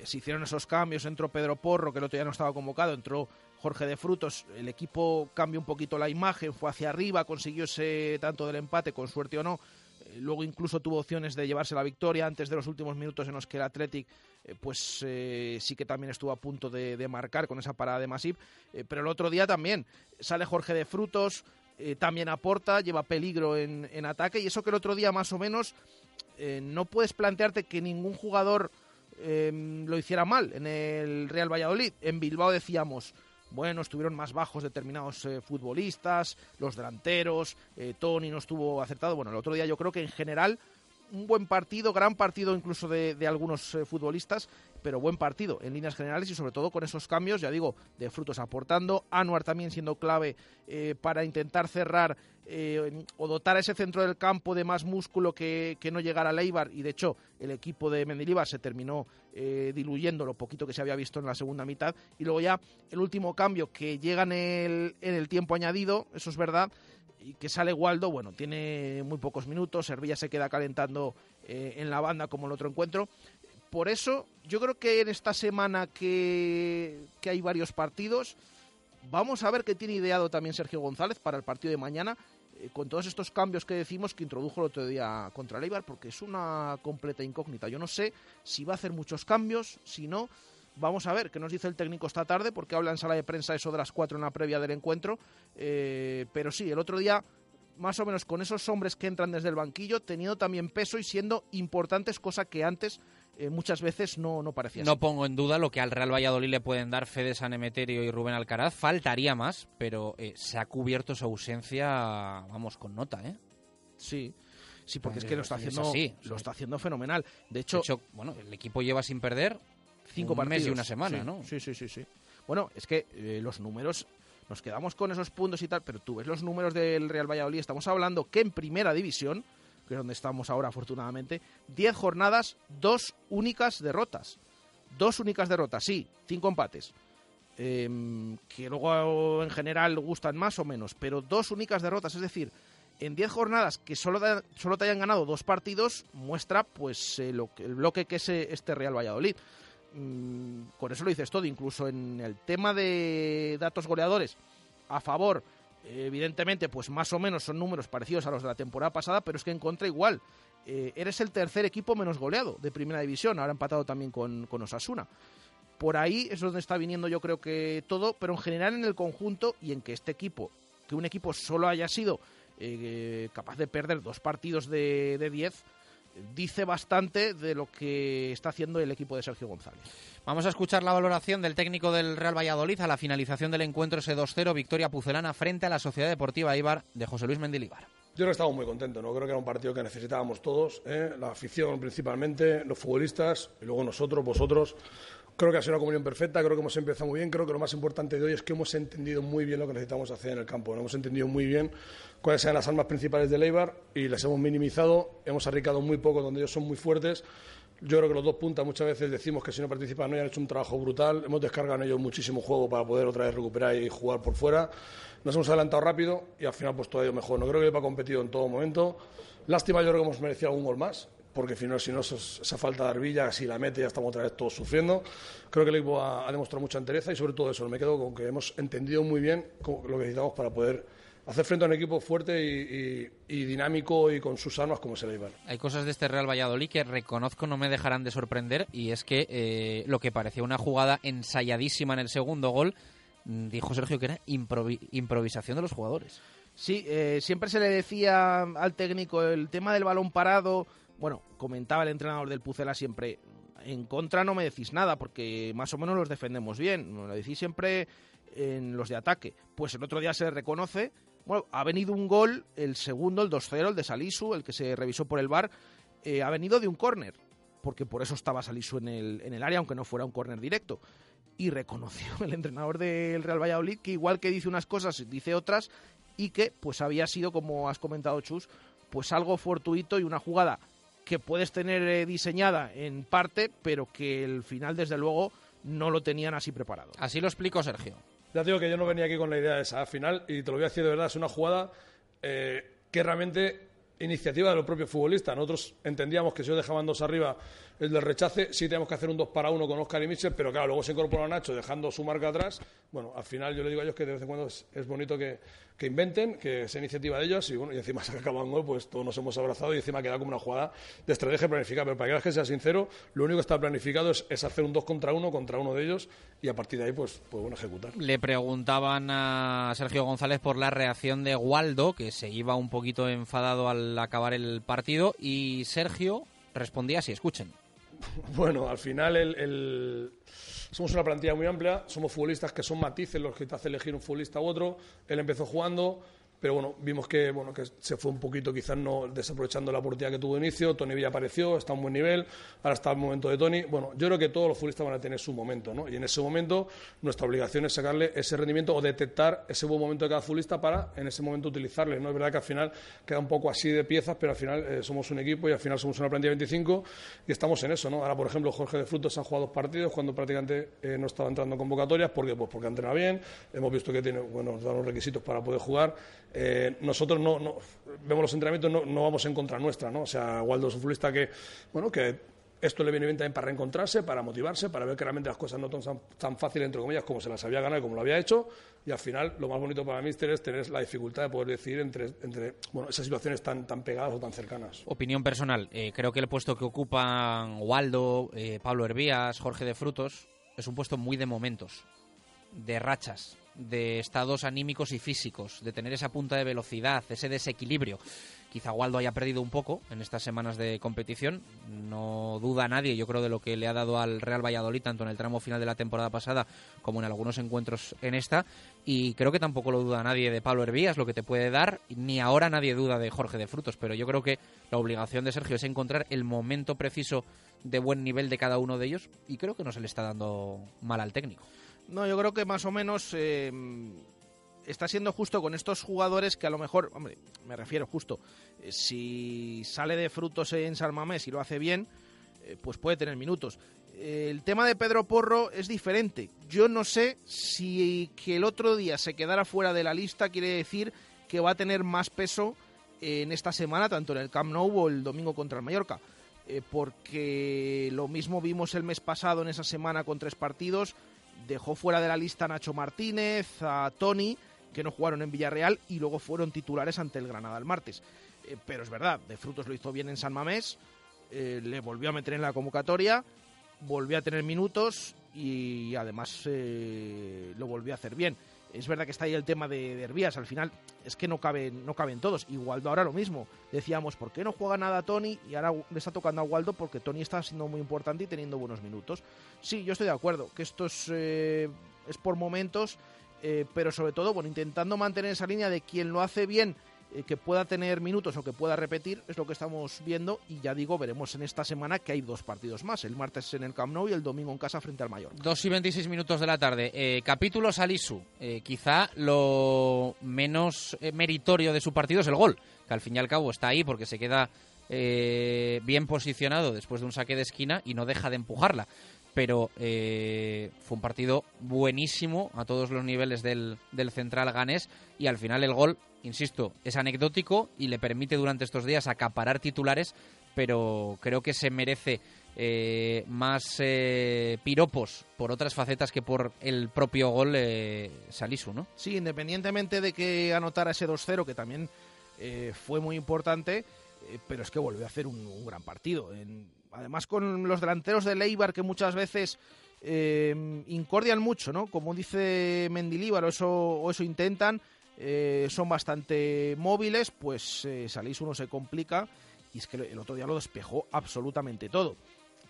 se hicieron esos cambios, entró Pedro Porro, que el otro día no estaba convocado, entró Jorge de Frutos, el equipo cambió un poquito la imagen, fue hacia arriba, consiguió ese tanto del empate, con suerte o no, eh, luego incluso tuvo opciones de llevarse la victoria antes de los últimos minutos en los que el Athletic eh, pues eh, sí que también estuvo a punto de, marcar con esa parada de Masip, pero el otro día también sale Jorge de Frutos, también aporta, lleva peligro en, en, ataque y eso que el otro día más o menos no puedes plantearte que ningún jugador eh, lo hiciera mal en el Real Valladolid. En Bilbao decíamos, bueno, estuvieron más bajos determinados eh, futbolistas, los delanteros, eh, Tony no estuvo acertado. Bueno, el otro día yo creo que en general un buen partido, gran partido incluso de, de algunos eh, futbolistas, pero buen partido en líneas generales y sobre todo con esos cambios, ya digo, de frutos aportando, Anuar también siendo clave eh, para intentar cerrar eh, o dotar a ese centro del campo de más músculo que, que no llegara Leibar y de hecho el equipo de Mendilibar se terminó eh, diluyendo lo poquito que se había visto en la segunda mitad. Y luego ya el último cambio que llega en el, en el tiempo añadido, eso es verdad, y que sale Waldo, bueno, tiene muy pocos minutos, Servilla se queda calentando en la banda como el otro encuentro. Por eso, yo creo que en esta semana que, que hay varios partidos, vamos a ver qué tiene ideado también Sergio González para el partido de mañana, eh, con todos estos cambios que decimos que introdujo el otro día contra el Eibar, porque es una completa incógnita. Yo no sé si va a hacer muchos cambios, si no, Vamos a ver qué nos dice el técnico esta tarde, porque habla en sala de prensa eso de las cuatro en la previa del encuentro. Eh, pero sí, el otro día, más o menos con esos hombres que entran desde el banquillo, teniendo también peso y siendo importantes, cosa que antes eh, muchas veces no, no parecía No así. pongo en duda lo que al Real Valladolid le pueden dar Fede San Emeterio y Rubén Alcaraz. Faltaría más, pero eh, se ha cubierto su ausencia, vamos, con nota, ¿eh? Sí. Sí, porque es que lo está es haciendo, así, lo está haciendo fenomenal. De hecho, De hecho, bueno, el equipo lleva sin perder cinco un partidos. mes y una semana, Sí, ¿no? Sí, sí, sí, sí. Bueno, es que eh, los números, nos quedamos con esos puntos y tal, pero tú ves los números del Real Valladolid, estamos hablando que en primera división, que es donde estamos ahora afortunadamente, 10 jornadas, dos únicas derrotas. Dos únicas derrotas, sí, cinco empates. Em, que luego en general gustan más o menos, pero dos únicas derrotas, es decir, en 10 jornadas que solo, solo te hayan ganado dos partidos, muestra pues eh, lo el bloque que es eh, este Real Valladolid. Mm, con eso lo dices todo, incluso en el tema de datos goleadores a favor, evidentemente, pues más o menos son números parecidos a los de la temporada pasada, pero es que en contra igual. Eh, eres el tercer equipo menos goleado de primera división, ahora empatado también con, con Osasuna. Por ahí es donde está viniendo yo creo que todo, pero en general en el conjunto y en que este equipo, que un equipo solo haya sido eh, capaz de perder dos partidos de de 10, dice bastante de lo que está haciendo el equipo de Sergio González. Vamos a escuchar la valoración del técnico del Real Valladolid a la finalización del encuentro ese 2-0, victoria pucelana frente a la Sociedad Deportiva Ibar de José Luis Mendilibar. Yo creo que estamos muy contentos, ¿no? Creo que era un partido que necesitábamos todos, ¿eh? la afición principalmente, los futbolistas y luego nosotros, vosotros. Creo que ha sido una comunión perfecta, creo que hemos empezado muy bien, creo que lo más importante de hoy es que hemos entendido muy bien lo que necesitamos hacer en el campo, hemos entendido muy bien cuáles eran las armas principales de Leibar y las hemos minimizado, hemos arriesgado muy poco donde ellos son muy fuertes. Yo creo que los dos puntas muchas veces decimos que si no participan no han hecho un trabajo brutal. Hemos descargado en ellos muchísimo juego para poder otra vez recuperar y jugar por fuera. Nos hemos adelantado rápido y al final pues todavía mejor. No creo que Leibar ha competido en todo momento. Lástima, yo creo que hemos merecido algún gol más porque si no, si no esa falta de arbilla, si la mete, ya estamos otra vez todos sufriendo. Creo que el equipo ha, ha demostrado mucha entereza y sobre todo eso, me quedo con que hemos entendido muy bien lo que necesitamos para poder hacer frente a un equipo fuerte y, y- y dinámico y con sus armas como es el Eibar. Hay cosas de este Real Valladolid que reconozco no me dejarán de sorprender y es que eh, lo que parecía una jugada ensayadísima en el segundo gol, mm, dijo Sergio que era improvi- improvisación de los jugadores. Sí, eh, siempre se le decía al técnico el tema del balón parado. Bueno, comentaba el entrenador del Pucela siempre, en contra no me decís nada porque más o menos los defendemos bien. Me lo decís siempre en los de ataque. Pues el otro día se reconoce. Bueno, ha venido un gol, el segundo, el 2-0, el de Salisu, el que se revisó por el bar, eh, ha venido de un córner, porque por eso estaba Salisu en el, en el área, aunque no fuera un córner directo. Y reconoció el entrenador del Real Valladolid que igual que dice unas cosas, dice otras, y que pues había sido, como has comentado Chus, pues algo fortuito y una jugada que puedes tener eh, diseñada en parte, pero que el final, desde luego, no lo tenían así preparado. Así lo explicó Sergio. Ya te digo que yo no venía aquí con la idea de esa final y te lo voy a decir de verdad, es una jugada eh, que realmente iniciativa de los propios futbolistas. Nosotros entendíamos que si ellos dejaban dos arriba el del rechace, sí tenemos que hacer un 2 para 1 con Oscar y Mitchell, pero claro, luego se incorpora Nacho dejando su marca atrás. Bueno, al final yo le digo a ellos que de vez en cuando es, bonito que, que inventen, que sea iniciativa de ellos y bueno, y encima se acaba un gol, pues todos nos hemos abrazado y encima queda como una jugada de estrategia planificada. Pero para que la gente sea sincero, lo único que está planificado es, es hacer un 2 contra 1 contra uno de ellos y a partir de ahí, pues, pues bueno, ejecutar. Le preguntaban a Sergio González por la reacción de Waldo, que se iba un poquito enfadado al acabar el partido, y Sergio respondía así, escuchen. Bueno, al final el, el- somos una plantilla muy amplia, somos futbolistas que son matices los que te hacen elegir un futbolista u otro. Él empezó jugando, pero bueno, vimos que, bueno, que se fue un poquito quizás no desaprovechando la oportunidad que tuvo de inicio. Tony Villa apareció, está a un buen nivel, ahora está el momento de Tony. Bueno, yo creo que todos los futbolistas van a tener su momento, ¿no? Y en ese momento nuestra obligación es sacarle ese rendimiento o detectar ese buen momento de cada futbolista para en ese momento utilizarle, ¿no? Es verdad que al final queda un poco así de piezas, pero al final eh, somos un equipo y al final somos una plantilla de 25 y estamos en eso, ¿no? Ahora, por ejemplo, Jorge de Frutos ha jugado dos partidos cuando prácticamente eh, no estaba entrando en convocatorias, porque pues porque entrena bien, hemos visto que tiene, bueno, nos da los requisitos para poder jugar. Eh, nosotros no, no, vemos los entrenamientos, no, no, vamos en contra nuestra, ¿no? O sea, Waldo es un futbolista que, bueno, que esto le viene bien también para reencontrarse, para motivarse, para ver que realmente las cosas no son tan fáciles, entre comillas, como se las había ganado y como lo había hecho. Y al final, lo más bonito para Mister es tener la dificultad de poder decidir entre, entre bueno, esas situaciones tan, tan pegadas o tan cercanas. Opinión personal. Eh, creo que el puesto que ocupan Waldo, eh, Pablo Hervías, Jorge de Frutos, es un puesto muy de momentos, de rachas de estados anímicos y físicos, de tener esa punta de velocidad, ese desequilibrio. Quizá Waldo haya perdido un poco en estas semanas de competición, no duda nadie, yo creo, de lo que le ha dado al Real Valladolid, tanto en el tramo final de la temporada pasada como en algunos encuentros en esta, y creo que tampoco lo duda nadie de Pablo Hervías, lo que te puede dar, ni ahora nadie duda de Jorge de Frutos, pero yo creo que la obligación de Sergio es encontrar el momento preciso de buen nivel de cada uno de ellos, y creo que no se le está dando mal al técnico. No, yo creo que más o menos eh, está siendo justo con estos jugadores que a lo mejor, hombre, me refiero justo, eh, si sale de frutos en San Mamés y lo hace bien, eh, pues puede tener minutos. el tema de Pedro Porro es diferente. Yo no sé si que el otro día se quedara fuera de la lista quiere decir que va a tener más peso en esta semana, tanto en el Camp Nou o el domingo contra el Mallorca. porque lo mismo vimos el mes pasado en esa semana con tres partidos, dejó fuera de la lista a Nacho Martínez, a Tony, que no jugaron en Villarreal y luego fueron titulares ante el Granada el martes. Eh, pero es verdad, De Frutos lo hizo bien en San Mamés, eh, le volvió a meter en la convocatoria, volvió a tener minutos y además eh, lo volvió a hacer bien. Es verdad que está ahí el tema de, de Hervías, al final es que no caben, no caben todos. Y Waldo ahora lo mismo. Decíamos, ¿por qué no juega nada Tony? Y ahora le está tocando a Waldo porque Tony está siendo muy importante y teniendo buenos minutos. Sí, yo estoy de acuerdo, que esto es, eh, es por momentos, eh, pero sobre todo, bueno, intentando mantener esa línea de quien lo hace bien eh, que pueda tener minutos o que pueda repetir, es lo que estamos viendo y ya digo, veremos en esta semana que hay dos partidos más, el martes en el Camp Nou y el domingo en casa frente al Mayor. Dos y 26 minutos de la tarde. Eh, capítulo Salisu. Eh, quizá lo menos eh, meritorio de su partido es el gol, que al fin y al cabo está ahí porque se queda bien posicionado después de un saque de esquina y no deja de empujarla. Pero fue un partido buenísimo a todos los niveles del, del central ganés y al final el gol insisto, es anecdótico y le permite durante estos días acaparar titulares, pero creo que se merece eh, más eh, piropos por otras facetas que por el propio gol eh, Salisu, ¿no? Sí, independientemente de que anotara ese 2-0, que también fue muy importante, pero es que volvió a hacer un, gran partido. Además, con los delanteros de Leibar, que muchas veces incordian mucho, ¿no? Como dice Mendilíbar, o eso, o eso intentan, eh, son bastante móviles, pues eh, Salís uno se complica y es que el otro día lo despejó absolutamente todo.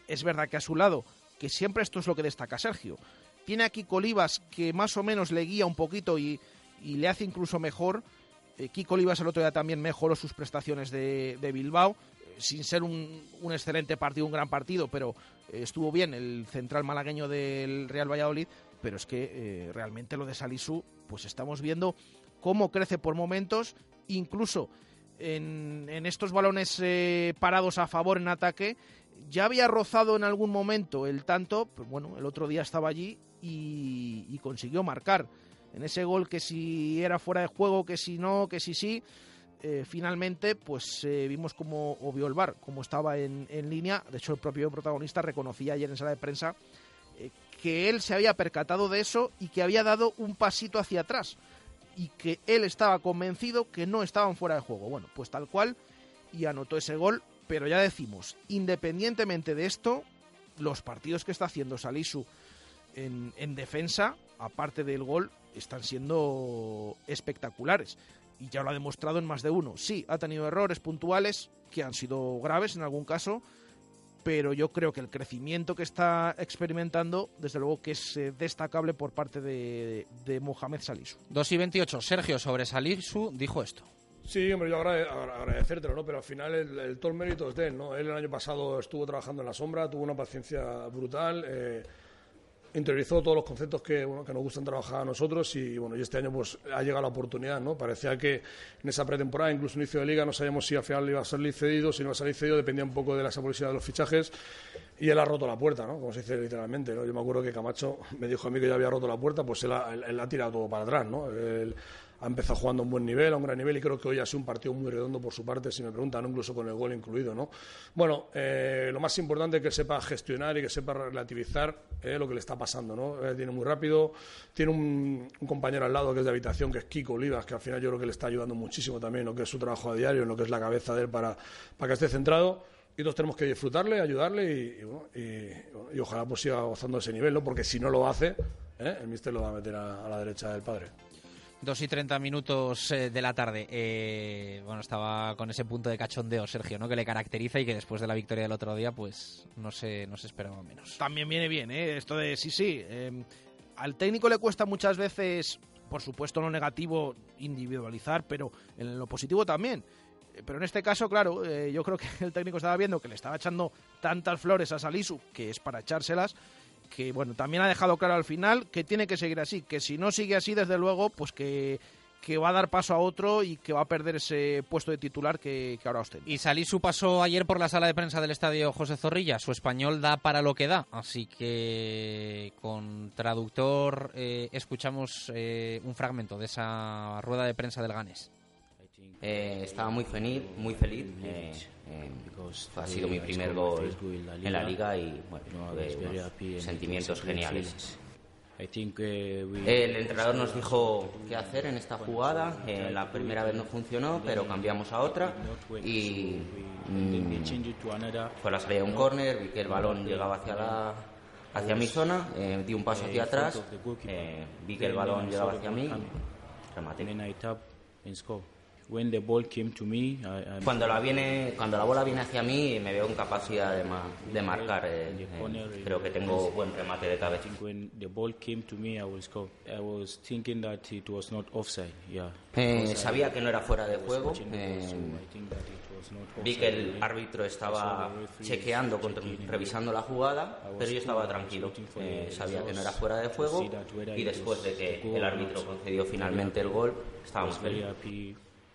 Es verdad que a su lado, que siempre esto es lo que destaca Sergio, tiene aquí Colivas que más o menos le guía un poquito y, y le hace incluso mejor. Eh, Kiko Olivas el otro día también mejoró sus prestaciones de, de Bilbao, eh, sin ser un, un, excelente partido, un gran partido, pero eh, estuvo bien el central malagueño del Real Valladolid, pero es que realmente lo de Salisu, pues estamos viendo cómo crece por momentos, incluso en, estos balones eh, parados a favor en ataque, ya había rozado en algún momento el tanto, pero bueno, el otro día estaba allí y, y, consiguió marcar. En ese gol que si era fuera de juego, que si no, que si sí, eh, finalmente pues eh, vimos como obvio el bar, como estaba en, en, línea. De hecho, el propio protagonista reconocía ayer en sala de prensa eh, que él se había percatado de eso y que había dado un pasito hacia atrás y que él estaba convencido que no estaban fuera de juego. Bueno, pues tal cual y anotó ese gol, pero ya decimos, independientemente de esto, los partidos que está haciendo Salisu en, en defensa, aparte del gol, están siendo espectaculares. Y ya lo ha demostrado en más de uno. Sí, ha tenido errores puntuales que han sido graves en algún caso, pero yo creo que el crecimiento que está experimentando, desde luego que es eh, destacable por parte de, de Mohamed Salisu. 2 y 28, Sergio sobre Salisu dijo esto. Sí, hombre, yo agrade- agra- agradecértelo, ¿no? Pero al final el, el todo el mérito es de él, ¿no? Él el año pasado estuvo trabajando en la sombra, tuvo una paciencia brutal, eh, interiorizó todos los conceptos que, bueno, que nos gustan trabajar a nosotros y, bueno, y este año pues ha llegado la oportunidad, ¿no? Parecía que en esa pretemporada, incluso inicio de liga, no sabíamos si al final iba a salir cedido, si no iba a salir cedido, dependía un poco de la publicidad de los fichajes y él ha roto la puerta, ¿no? Como se dice literalmente, ¿no? Yo me acuerdo que Camacho me dijo a mí que ya había roto la puerta, pues él ha, él- ha tirado todo para atrás, ¿no? Ha empezado jugando a un buen nivel, a un gran nivel, y creo que hoy ha sido un partido muy redondo por su parte, si me preguntan, incluso con el gol incluido, ¿no? Bueno, eh, lo más importante es que sepa gestionar y que sepa relativizar eh, lo que le está pasando, ¿no? Eh, tiene muy rápido, tiene un, un compañero al lado que es de habitación, que es Kiko Olivas, que al final yo creo que le está ayudando muchísimo también en lo que es su trabajo a diario, en lo que es la cabeza de él para, para que esté centrado y todos tenemos que disfrutarle, ayudarle y, y, bueno, y, y ojalá pues siga gozando de ese nivel, ¿no? Porque si no lo hace, ¿eh? el míster lo va a meter a, a la derecha del padre. 2 y 30 minutos eh, de la tarde. Eh, bueno, estaba con ese punto de cachondeo, Sergio, ¿no? Que le caracteriza y que después de la victoria del otro día, pues no se, no se esperaba menos. También viene bien, ¿eh? Esto de sí, sí. eh, al técnico le cuesta muchas veces, por supuesto, lo negativo individualizar, pero en lo positivo también. Eh, Pero en este caso, claro, eh, yo creo que el técnico estaba viendo que le estaba echando tantas flores a Salisu, que es para echárselas, que bueno, también ha dejado claro al final que tiene que seguir así, que si no sigue así, desde luego, pues que, que va a dar paso a otro y que va a perder ese puesto de titular que, que ahora ostenta. Y Salisu pasó ayer por la sala de prensa del estadio José Zorrilla. Su español da para lo que da. Así que con traductor eh, escuchamos eh, un fragmento de esa rueda de prensa del Ganes. Eh, estaba muy feliz, muy feliz. Eh, eh, ha sido mi primer gol en la liga y bueno, unos sentimientos geniales. El entrenador nos dijo qué hacer en esta jugada. eh, la primera vez no funcionó, pero cambiamos a otra y mm, fue la salida de un córner. Vi que el balón llegaba hacia la hacia mi zona, eh, di un paso hacia atrás, eh, vi que el balón llegaba hacia mí, rematé. When the ball came to me, I, I- Cuando la viene, cuando la bola viene hacia mí, me veo en capacidad de, ma- de marcar. eh, eh, creo que tengo buen remate de cabeza. when the ball came to me, I will score. I was thinking that it was not offside. Yeah. Eh, sabía que no era fuera de juego. eh, vi que el árbitro estaba chequeando, revisando la jugada, pero yo estaba tranquilo. Eh, sabía que no era fuera de juego y después de que el árbitro concedió finalmente el gol, estábamos felices.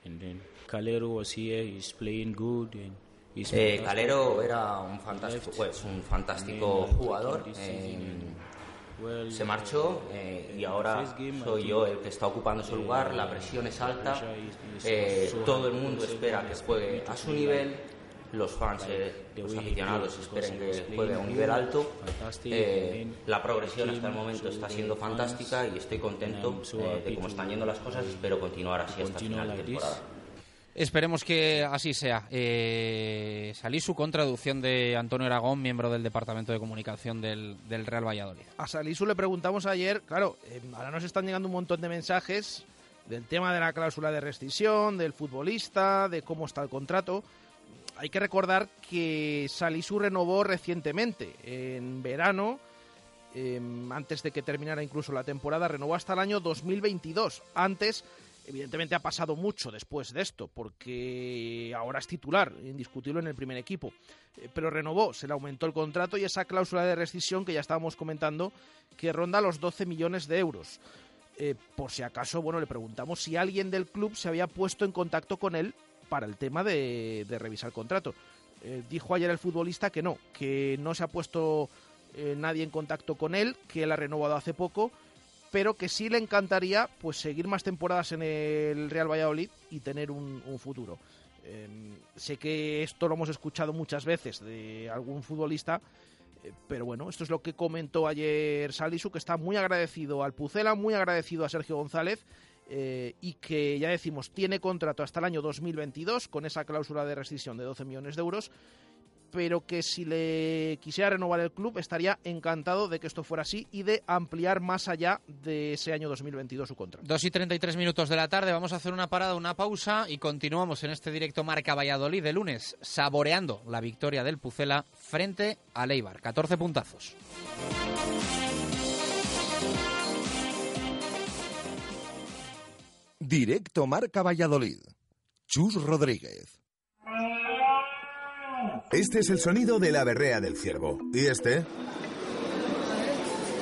Happy, and then Calero was here. He's playing good and he's Eh, fantastic. Calero era un fantástico, pues, un fantástico jugador. eh, se marchó eh, y ahora soy yo el que está ocupando su lugar. La presión es alta. eh, todo el mundo espera que juegue a su nivel. Los fans, eh, los aficionados esperan que juegue a un nivel alto. Eh, la progresión hasta el momento está siendo fantástica y estoy contento eh, de cómo están yendo las cosas. Espero continuar así hasta final de temporada. Esperemos que así sea. Eh, Salisu con traducción de Antonio Aragón, miembro del Departamento de Comunicación del, del Real Valladolid. A Salisu le preguntamos ayer, claro, eh, ahora nos están llegando un montón de mensajes del tema de la cláusula de rescisión, del futbolista, de cómo está el contrato. Hay que recordar que Salisu renovó recientemente, en verano, eh, antes de que terminara incluso la temporada, renovó hasta el año 2022. Antes, evidentemente, ha pasado mucho después de esto, porque ahora es titular, indiscutible en el primer equipo. Eh, pero renovó, se le aumentó el contrato y esa cláusula de rescisión que ya estábamos comentando, que ronda los 12 millones de euros. Eh, por si acaso, bueno, le preguntamos si alguien del club se había puesto en contacto con él para el tema de, de revisar contrato. Eh, dijo ayer el futbolista que no, que no se ha puesto eh, nadie en contacto con él, que él ha renovado hace poco, pero que sí le encantaría pues seguir más temporadas en el Real Valladolid y tener un, un futuro. Eh, sé que esto lo hemos escuchado muchas veces de algún futbolista, eh, pero bueno, esto es lo que comentó ayer Salisu, que está muy agradecido al Pucela, muy agradecido a Sergio González eh, y que ya decimos tiene contrato hasta el año 2022 con esa cláusula de rescisión de 12 millones de euros pero que si le quisiera renovar el club estaría encantado de que esto fuera así y de ampliar más allá de ese año 2022 su contrato. 2 y 33 minutos de la tarde, vamos a hacer una parada, una pausa y continuamos en este directo Marca Valladolid de lunes, saboreando la victoria del Pucela frente a Leibar. 14 puntazos. Directo Marca Valladolid. Chus Rodríguez. Este es el sonido de la berrea del ciervo. ¿Y este?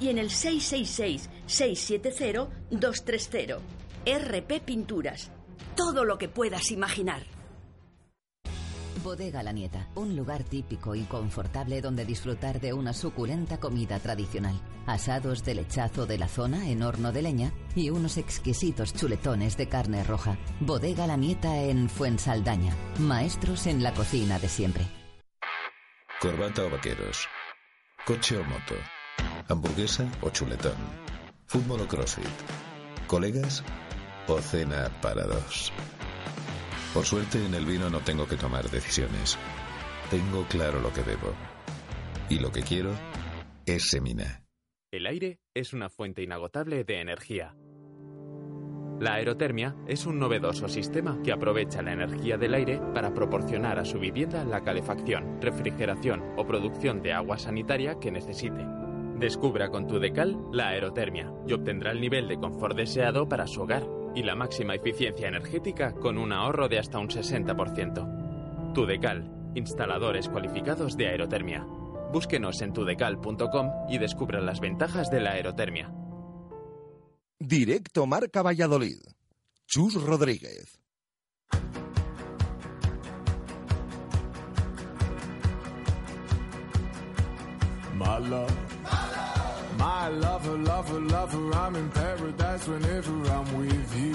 y en el 666-670-230. RP Pinturas. Todo lo que puedas imaginar. Bodega La Nieta, un lugar típico y confortable donde disfrutar de una suculenta comida tradicional. Asados de lechazo de la zona en horno de leña y unos exquisitos chuletones de carne roja. Bodega La Nieta en Fuensaldaña. Maestros en la cocina de siempre. Corbata o vaqueros. Coche o moto. Hamburguesa o chuletón. Fútbol o crossfit. Colegas o cena para dos. Por suerte en el vino no tengo que tomar decisiones. Tengo claro lo que bebo. Y lo que quiero es Semina. El aire es una fuente inagotable de energía. La aerotermia es un novedoso sistema que aprovecha la energía del aire para proporcionar a su vivienda la calefacción, refrigeración o producción de agua sanitaria que necesite. Descubra con tu decal la aerotermia y obtendrá el nivel de confort deseado para su hogar y la máxima eficiencia energética con un ahorro de hasta un 60%. Tudecal, instaladores cualificados de aerotermia. Búsquenos en tudecal.com y descubra las ventajas de la aerotermia. Directo Marca Valladolid. Chus Rodríguez. My love. her, love her, love her. I'm in paradise whenever I'm with you.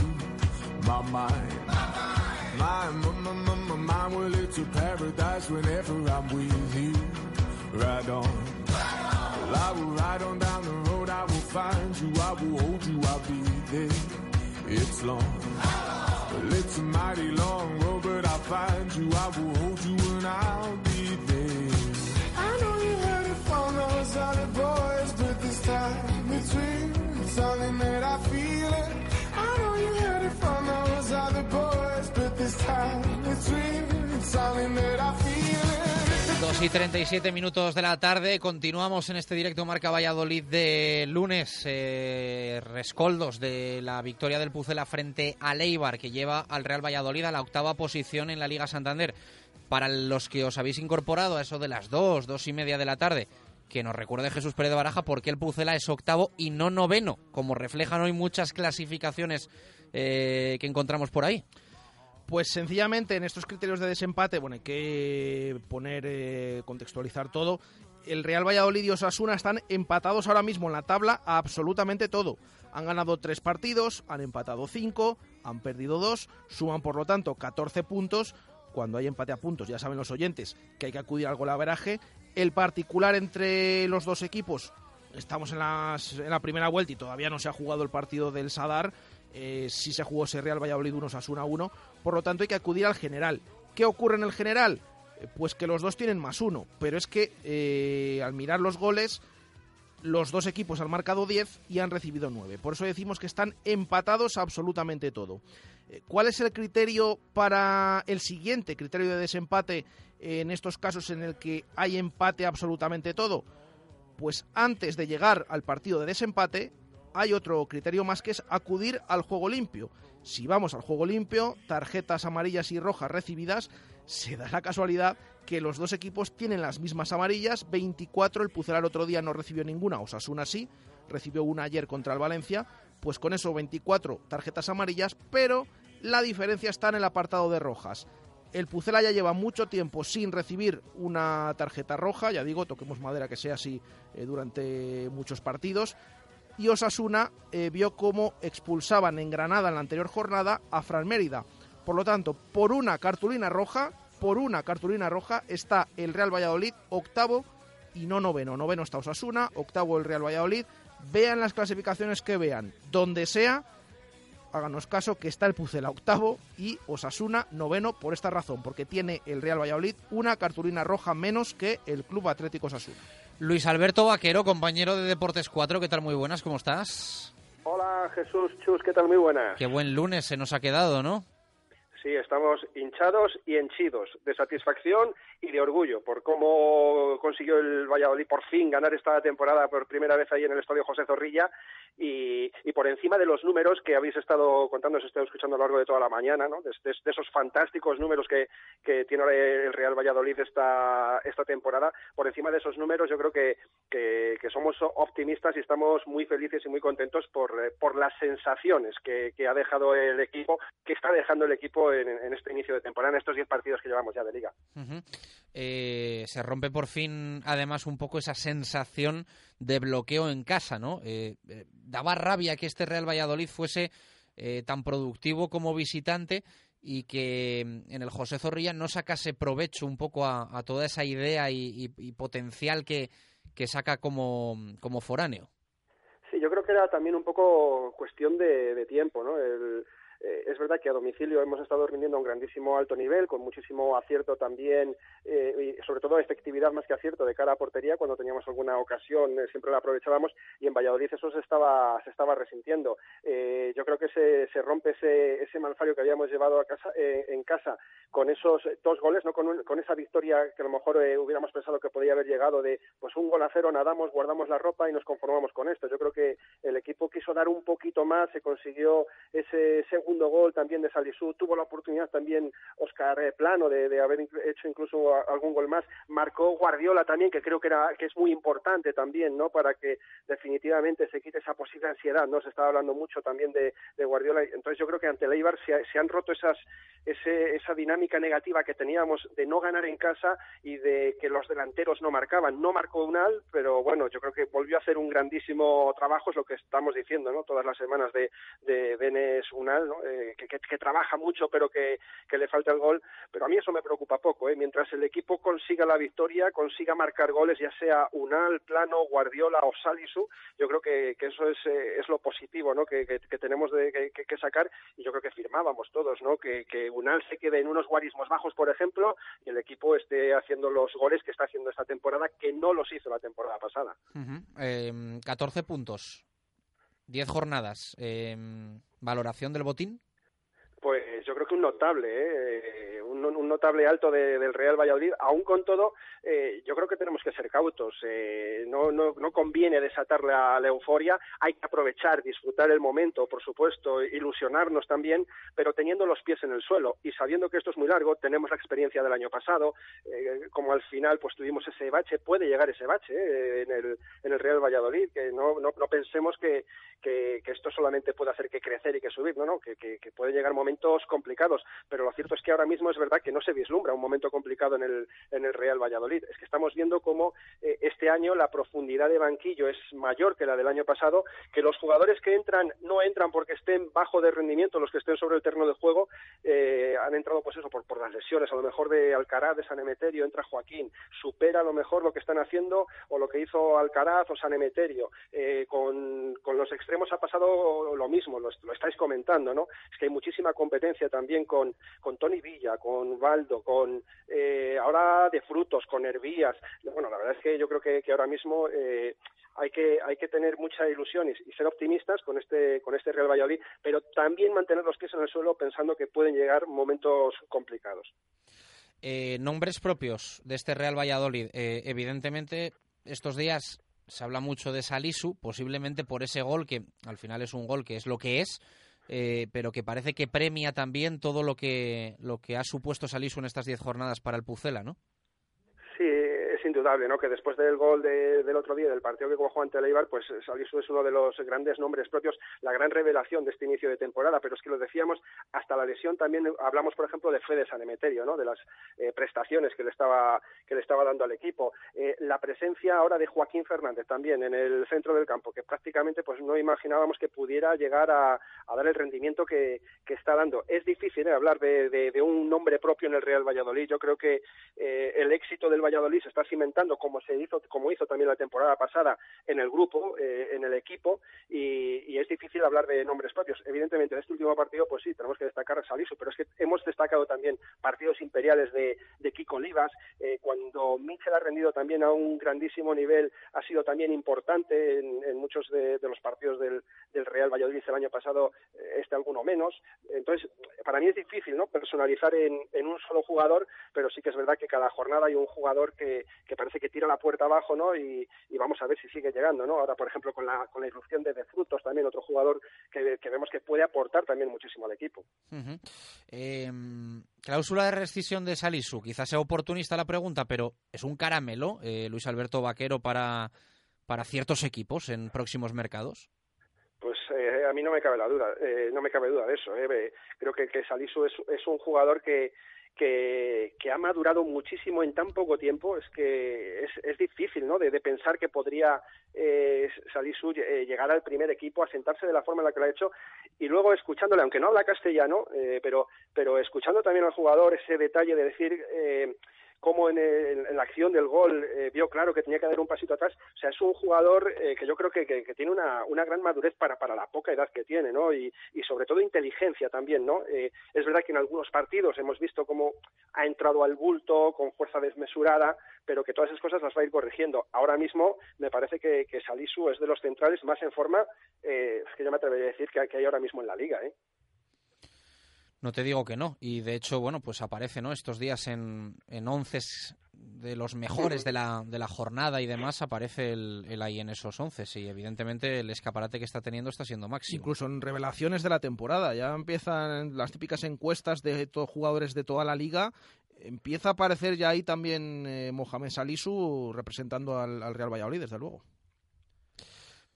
My mind, my, my, my, my, my mind, well, it's a paradise whenever I'm with you. Ride on. Well, I will ride on down the road, I will find you, I will hold you, I'll be there. It's long. Well, it's a mighty long road, but I'll find you, I will hold you, and I'll be there. I know you heard it from those other boys, something that I feel it. I know you heard it from those other boys, but this time it's real. It's something that I feel it. 2 y 37 minutos de la tarde, continuamos en este directo Marca Valladolid de lunes, eh, rescoldos de la victoria del Pucela frente a Leibar, que lleva al Real Valladolid a la octava posición en la Liga Santander. Para los que os habéis incorporado a eso de las 2, 2 y media de la tarde, que nos recuerde Jesús Pérez de Baraja por qué el Pucela es octavo y no noveno, como reflejan hoy muchas clasificaciones eh, que encontramos por ahí. Pues sencillamente en estos criterios de desempate, bueno, hay que poner, eh, contextualizar todo. El Real Valladolid y Osasuna están empatados ahora mismo en la tabla a absolutamente todo. Han ganado tres partidos, han empatado cinco, han perdido dos, suman por lo tanto 14 puntos. Cuando hay empate a puntos, ya saben los oyentes que hay que acudir al golaveraje. El particular entre los dos equipos, estamos en, la primera vuelta y todavía no se ha jugado el partido del Sadar. Eh, sí se jugó ese Real Valladolid 1 Osasuna 1. Por lo tanto, hay que acudir al general. ¿Qué ocurre en el general? Eh, Pues que los dos tienen más uno. Pero es que eh, al mirar los goles, los dos equipos han marcado 10 y han recibido 9. Por eso decimos que están empatados absolutamente todo. Eh, ¿Cuál es el criterio para el siguiente criterio de desempate en estos casos en el que hay empate absolutamente todo? Pues antes de llegar al partido de desempate, hay otro criterio más que es acudir al juego limpio. Si vamos al juego limpio, tarjetas amarillas y rojas recibidas, se da la casualidad que los dos equipos tienen las mismas amarillas, 24, el Pucelar otro día no recibió ninguna, Osasuna sí, recibió una ayer contra el Valencia, pues con eso 24 tarjetas amarillas, pero la diferencia está en el apartado de rojas. El Pucela ya lleva mucho tiempo sin recibir una tarjeta roja, ya digo, toquemos madera que sea así eh, durante muchos partidos. Y Osasuna eh, vio cómo expulsaban en Granada en la anterior jornada a Fran Mérida. Por lo tanto, por una cartulina roja, por una cartulina roja está el Real Valladolid octavo y no noveno. Noveno está Osasuna, octavo el Real Valladolid. Vean las clasificaciones que vean, donde sea, háganos caso que está el Pucela octavo y Osasuna noveno por esta razón, porque tiene el Real Valladolid una cartulina roja menos que el Club Atlético Osasuna. Luis Alberto Vaquero, compañero de Deportes 4, ¿qué tal? Muy buenas, ¿cómo estás? Hola Jesús Chus, ¿qué tal? Muy buenas. Qué buen lunes se nos ha quedado, ¿no? Sí, estamos hinchados y henchidos de satisfacción y de orgullo por cómo consiguió el Valladolid por fin ganar esta temporada por primera vez ahí en el Estadio José Zorrilla y, por encima de los números que habéis estado contando, os he estado escuchando a lo largo de toda la mañana, ¿no? de, esos fantásticos números que, que, tiene el Real Valladolid esta, esta temporada, por encima de esos números yo creo que, que, somos optimistas y estamos muy felices y muy contentos por, por las sensaciones que, ha dejado el equipo, que está dejando el equipo en, este inicio de temporada, en estos 10 partidos que llevamos ya de liga. Eh, se rompe por fin, además, un poco esa sensación de bloqueo en casa, ¿no? Eh, eh, daba rabia que este Real Valladolid fuese tan productivo como visitante y que mm, en el José Zorrilla no sacase provecho un poco a, toda esa idea y, potencial que, que saca como, como foráneo. Sí, yo creo que era también un poco cuestión de, de tiempo, ¿no? El, eh, es verdad que a domicilio hemos estado rindiendo a un grandísimo alto nivel, con muchísimo acierto también, eh, y sobre todo efectividad más que acierto de cara a portería. Cuando teníamos alguna ocasión eh, siempre la aprovechábamos y en Valladolid eso se estaba, se estaba resintiendo. yo creo que se, se rompe ese, ese malfario que habíamos llevado a casa, en casa con esos dos goles, no con, con esa victoria que a lo mejor hubiéramos pensado que podía haber llegado de pues un gol a cero, nadamos, guardamos la ropa y nos conformamos con esto. Yo creo que el equipo quiso dar un poquito más, se consiguió ese segundo segundo gol también de Salisú, tuvo la oportunidad también Oscar eh, Plano de, haber hecho incluso algún gol más, marcó Guardiola también, que creo que, era, que es muy importante también, ¿no? Para que definitivamente se quite esa posible ansiedad, ¿no? Se estaba hablando mucho también de, Guardiola, entonces yo creo que ante el se, han roto esas, esa dinámica negativa que teníamos de no ganar en casa y de que los delanteros no marcaban. No marcó Unal, pero bueno, yo creo que volvió a hacer un grandísimo trabajo, es lo que estamos diciendo, ¿no? Todas las semanas de, de Benes Unal, ¿no? Eh, que, trabaja mucho pero que, le falta el gol, pero a mí eso me preocupa poco, ¿eh? mientras el equipo consiga la victoria, consiga marcar goles, ya sea Unal, Plano, Guardiola o Salisu, yo creo que, eso es, eh, es lo positivo que, tenemos de, que, sacar y yo creo que firmábamos todos, que, Unal se quede en unos guarismos bajos, por ejemplo, y el equipo esté haciendo los goles que está haciendo esta temporada, que no los hizo la temporada pasada. 14 puntos, 10 jornadas. Em, ¿Valoración del botín? Pues yo creo que un notable, ¿eh? un, notable alto del Real Valladolid. Aún con todo, eh, yo creo que tenemos que ser cautos. Eh, no, no, no, conviene desatar la, euforia. Hay que aprovechar, disfrutar el momento, por supuesto, ilusionarnos también, pero teniendo los pies en el suelo y sabiendo que esto es muy largo. Tenemos la experiencia del año pasado, como al final pues tuvimos ese bache, puede llegar ese bache en, el, en el Real Valladolid. Que no, no, no pensemos que, que, esto solamente puede hacer que crecer y que subir, no, no, que, que, puede llegar momentos complicados, pero lo cierto es que ahora mismo es verdad que no se vislumbra un momento complicado en el, en el Real Valladolid. Es que estamos viendo cómo eh, este año la profundidad de banquillo es mayor que la del año pasado, que los jugadores que entran no entran porque estén bajo de rendimiento, los que estén sobre el terreno de juego, eh, han entrado pues eso por, las lesiones, a lo mejor de Alcaraz, de San Emeterio, entra Joaquín, supera a lo mejor lo que están haciendo o lo que hizo Alcaraz o San Emeterio, eh, con, con los extremos ha pasado lo mismo, lo, estáis comentando, ¿no? Es que hay muchísima competencia también con, con Tony Villa, con Valdo, con eh, ahora de frutos, con Hervías. Bueno, la verdad es que yo creo que, ahora mismo eh, hay que hay que tener mucha ilusión y, ser optimistas con este con este Real Valladolid, pero también mantener los pies en el suelo pensando que pueden llegar momentos complicados. Eh, nombres propios de este Real Valladolid. evidentemente, estos días se habla mucho de Salisu, posiblemente por ese gol que al final es un gol que es lo que es, eh, pero que parece que premia también todo lo que, lo que ha supuesto Salisu en estas diez jornadas para el Pucela, ¿no? Es indudable, ¿no? Que después del gol del otro día, del partido que jugó ante el Eibar, pues Salisu es uno de los grandes nombres propios, la gran revelación de este inicio de temporada, pero es que lo decíamos, hasta la lesión también hablamos, por ejemplo, de Fede Sanemeterio, ¿no? De las eh, prestaciones que le estaba que le estaba dando al equipo. Eh, la presencia ahora de Joaquín Fernández también en el centro del campo, que prácticamente pues no imaginábamos que pudiera llegar a, dar el rendimiento que, está dando. Es difícil ¿eh? hablar de, un nombre propio en el Real Valladolid. Yo creo que el éxito del Valladolid está cimentando como se hizo, como hizo también la temporada pasada en el grupo, eh, en el equipo, y, es difícil hablar de nombres propios. Evidentemente, en este último partido, pues sí, tenemos que destacar a Salisu, pero es que hemos destacado también partidos imperiales de, Kiko Olivas, eh, cuando Mitchell ha rendido también a un grandísimo nivel, ha sido también importante en, muchos de, los partidos del, Real Valladolid el año pasado, eh, este alguno menos. Entonces, para mí es difícil, ¿no?, personalizar en, un solo jugador, pero sí que es verdad que cada jornada hay un jugador que, que parece que tira la puerta abajo, ¿no? Y, vamos a ver si sigue llegando, ¿no? Ahora, por ejemplo, con la, con la irrupción de, de Frutos, también otro jugador que, vemos que puede aportar también muchísimo al equipo. Em, cláusula de rescisión de Salisu, quizás sea oportunista la pregunta, pero es un caramelo, eh, Luis Alberto Vaquero, para, para ciertos equipos en próximos mercados. Pues eh, a mí no me cabe la duda, eh, no me cabe duda de eso. Creo que, que Salisu es, es un jugador que, que, ha madurado muchísimo en tan poco tiempo, es que es, difícil, ¿no? De, pensar que podría eh, Salisu eh, llegar al primer equipo, a sentarse de la forma en la que lo ha hecho, y luego escuchándole, aunque no habla castellano, eh, pero, pero escuchando también al jugador ese detalle de decir... Eh, cómo en, la acción del gol eh, vio claro que tenía que dar un pasito atrás. O sea, es un jugador eh, que yo creo que, tiene una, gran madurez para, la poca edad que tiene, ¿no? Y, sobre todo inteligencia también, ¿no? Eh, es verdad que en algunos partidos hemos visto cómo ha entrado al bulto con fuerza desmesurada, pero que todas esas cosas las va a ir corrigiendo. Ahora mismo me parece que, que Salisu es de los centrales más en forma, es que yo me atrevería a decir que, que hay ahora mismo en la liga, ¿eh? No te digo que no. Y de hecho, bueno, pues aparece, ¿no? Estos días en, en once de los mejores de la, de la jornada y demás, aparece el, ahí en esos once. Y evidentemente el escaparate que está teniendo está siendo máximo. Incluso en revelaciones de la temporada. Ya empiezan las típicas encuestas de jugadores de toda la liga. Empieza a aparecer ya ahí también eh, Mohamed Salisu representando al Real Valladolid, desde luego.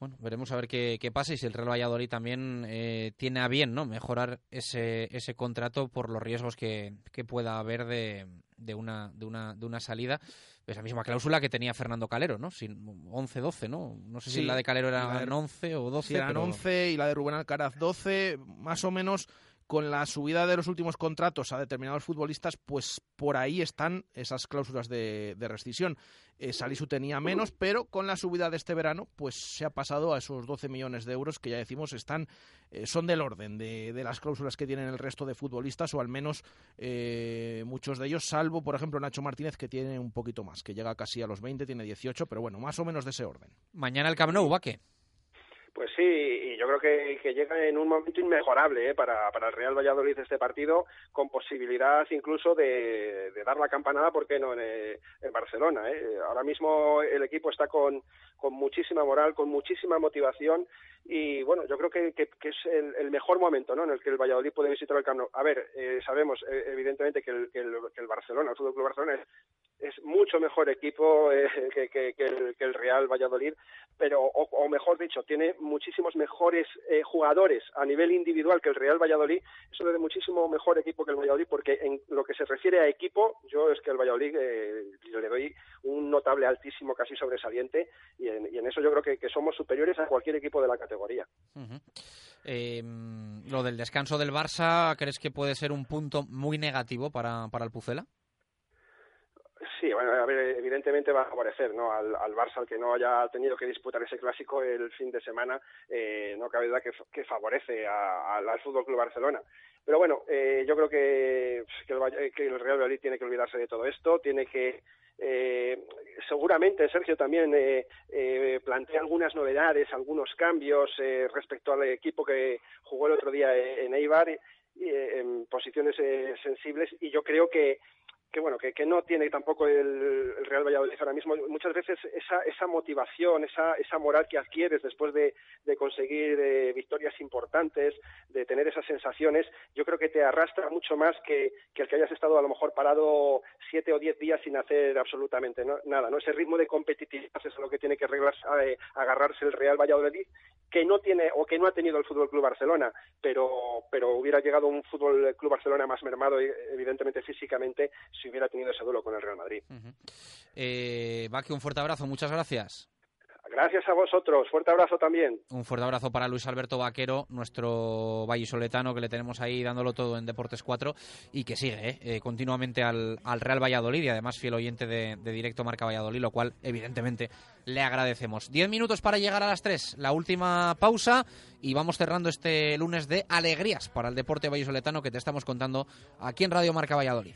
Bueno, veremos a ver qué, pasa y si el Real Valladolid también eh, tiene a bien no mejorar ese, ese contrato por los riesgos que, pueda haber de, de, una, de, una, de una salida. Esa misma cláusula que tenía Fernando Calero, ¿no? 11-12, ¿no? No sé si la de Calero era 11 o 12. eran 11 y la de Rubén Alcaraz 12, más o menos con la subida de los últimos contratos a determinados futbolistas, pues por ahí están esas cláusulas de, rescisión. Eh, Salisu tenía menos, pero con la subida de este verano, pues se ha pasado a esos 12 millones de euros que ya decimos están eh, son del orden de, las cláusulas que tienen el resto de futbolistas, o al menos eh, muchos de ellos, salvo, por ejemplo, Nacho Martínez, que tiene un poquito más, que llega casi a los 20, tiene 18, pero bueno, más o menos de ese orden. Mañana el Camp Nou, ¿va qué? Pues sí, y yo creo que, llega en un momento inmejorable ¿eh? para, para el Real Valladolid este partido, con posibilidad incluso de, dar la campanada, ¿por qué no?, en, Barcelona. ¿eh? Ahora mismo el equipo está con, con muchísima moral, con muchísima motivación y bueno, yo creo que, es el, mejor momento ¿no? en el que el Valladolid puede visitar el Camp. A ver, eh, sabemos eh, evidentemente que el, que, el, Barcelona, el Fútbol Club Barcelona es, mucho mejor equipo eh, que, el, Real Valladolid, pero o, mejor dicho, tiene muchísimos mejores jugadores a nivel individual que el Real Valladolid. Eso es de muchísimo mejor equipo que el Valladolid, porque en lo que se refiere a equipo, yo es que el Valladolid le doy un notable altísimo, casi sobresaliente, y en, eso yo creo que, somos superiores a cualquier equipo de la categoría categoría. Em, lo del descanso del Barça, ¿crees que puede ser un punto muy negativo para, para el Pucela? Sí, bueno, a ver, evidentemente va a favorecer ¿no? al, Barça, al que no haya tenido que disputar ese clásico el fin de semana, eh, no cabe duda que, favorece al Fútbol Club Barcelona. Pero bueno, eh, yo creo que, que, el, que el Real Madrid tiene que olvidarse de todo esto, tiene que eh, seguramente Sergio también eh, eh, plantea algunas novedades, algunos cambios eh, respecto al equipo que jugó el otro día en Eibar en posiciones sensibles y yo creo que que bueno que, que no tiene tampoco el, Real Valladolid ahora mismo. Muchas veces esa, esa motivación esa, esa moral que adquieres después de, de conseguir eh, victorias importantes de tener esas sensaciones yo creo que te arrastra mucho más que, que el que hayas estado a lo mejor parado siete o diez días sin hacer absolutamente nada no ese ritmo de competitividad es lo que tiene que arreglar, eh, agarrarse el Real Valladolid que no tiene o que no ha tenido el Fútbol Club Barcelona, pero pero hubiera llegado un Fútbol Club Barcelona más mermado evidentemente físicamente si hubiera tenido ese duelo con el Real Madrid. Uh -huh. eh, un fuerte abrazo, muchas gracias. Gracias a vosotros. Fuerte abrazo también. Un fuerte abrazo para Luis Alberto Vaquero, nuestro vallisoletano que le tenemos ahí dándolo todo en Deportes 4 y que sigue ¿eh? Eh, continuamente al, al, Real Valladolid y además fiel oyente de, de, Directo Marca Valladolid, lo cual evidentemente le agradecemos. Diez minutos para llegar a las tres, la última pausa y vamos cerrando este lunes de alegrías para el deporte vallisoletano que te estamos contando aquí en Radio Marca Valladolid.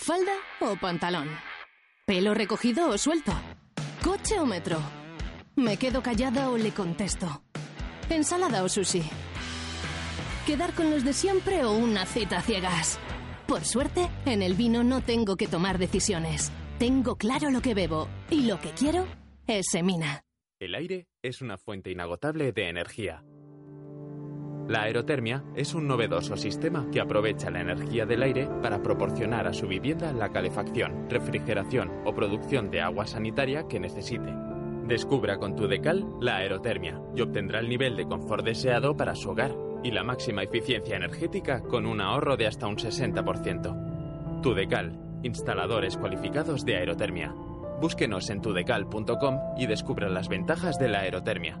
¿Falda o pantalón? ¿Pelo recogido o suelto? ¿Coche o metro? ¿Me quedo callada o le contesto? ¿Ensalada o sushi? ¿Quedar con los de siempre o una cita a ciegas? Por suerte, en el vino no tengo que tomar decisiones. Tengo claro lo que bebo y lo que quiero es Semina. El aire es una fuente inagotable de energía. La aerotermia es un novedoso sistema que aprovecha la energía del aire para proporcionar a su vivienda la calefacción, refrigeración o producción de agua sanitaria que necesite. Descubra con tu decal la aerotermia y obtendrá el nivel de confort deseado para su hogar y la máxima eficiencia energética con un ahorro de hasta un 60%. Tudecal, instaladores cualificados de aerotermia. Búsquenos en tudecal.com y descubra las ventajas de la aerotermia.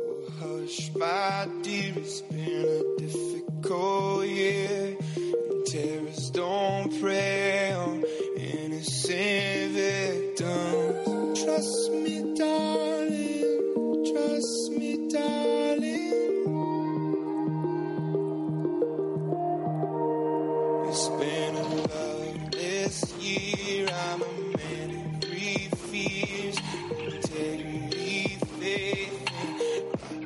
Terrorists don't prey on innocent victims. Trust me, darling. Trust me, darling. It's been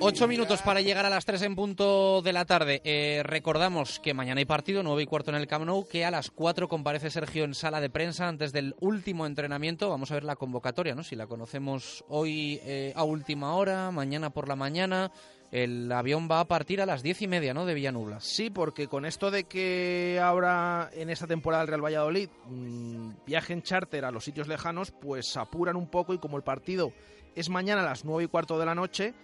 Ocho minutos para llegar a las tres en punto de la tarde. Eh, recordamos que mañana hay partido, nueve y cuarto en el Camp Nou, que a las cuatro comparece Sergio en sala de prensa antes del último entrenamiento. Vamos a ver la convocatoria, ¿no? Si la conocemos hoy eh, a última hora, mañana por la mañana. El avión va a partir a las diez y media, ¿no? De Villanubla. Sí, porque con esto de que ahora en esta temporada el Real Valladolid mmm, viajen charter a los sitios lejanos, pues apuran un poco y como el partido es mañana a las nueve y cuarto de la noche,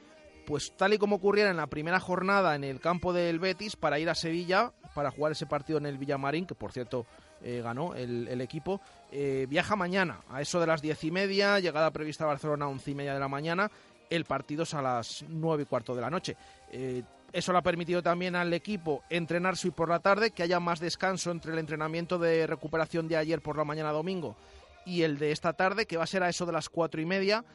pues tal y como ocurriera en la primera jornada en el campo del Betis para ir a Sevilla para jugar ese partido en el Villamarín, que por cierto eh, ganó el, equipo. Eh, viaja mañana a eso de las diez y media, llegada prevista a Barcelona a once y media de la mañana. El partido es a las nueve y cuarto de la noche. Eh, eso le ha permitido también al equipo entrenarse hoy por la tarde, que haya más descanso entre el entrenamiento de recuperación de ayer por la mañana domingo y el de esta tarde, que va a ser a eso de las cuatro y media.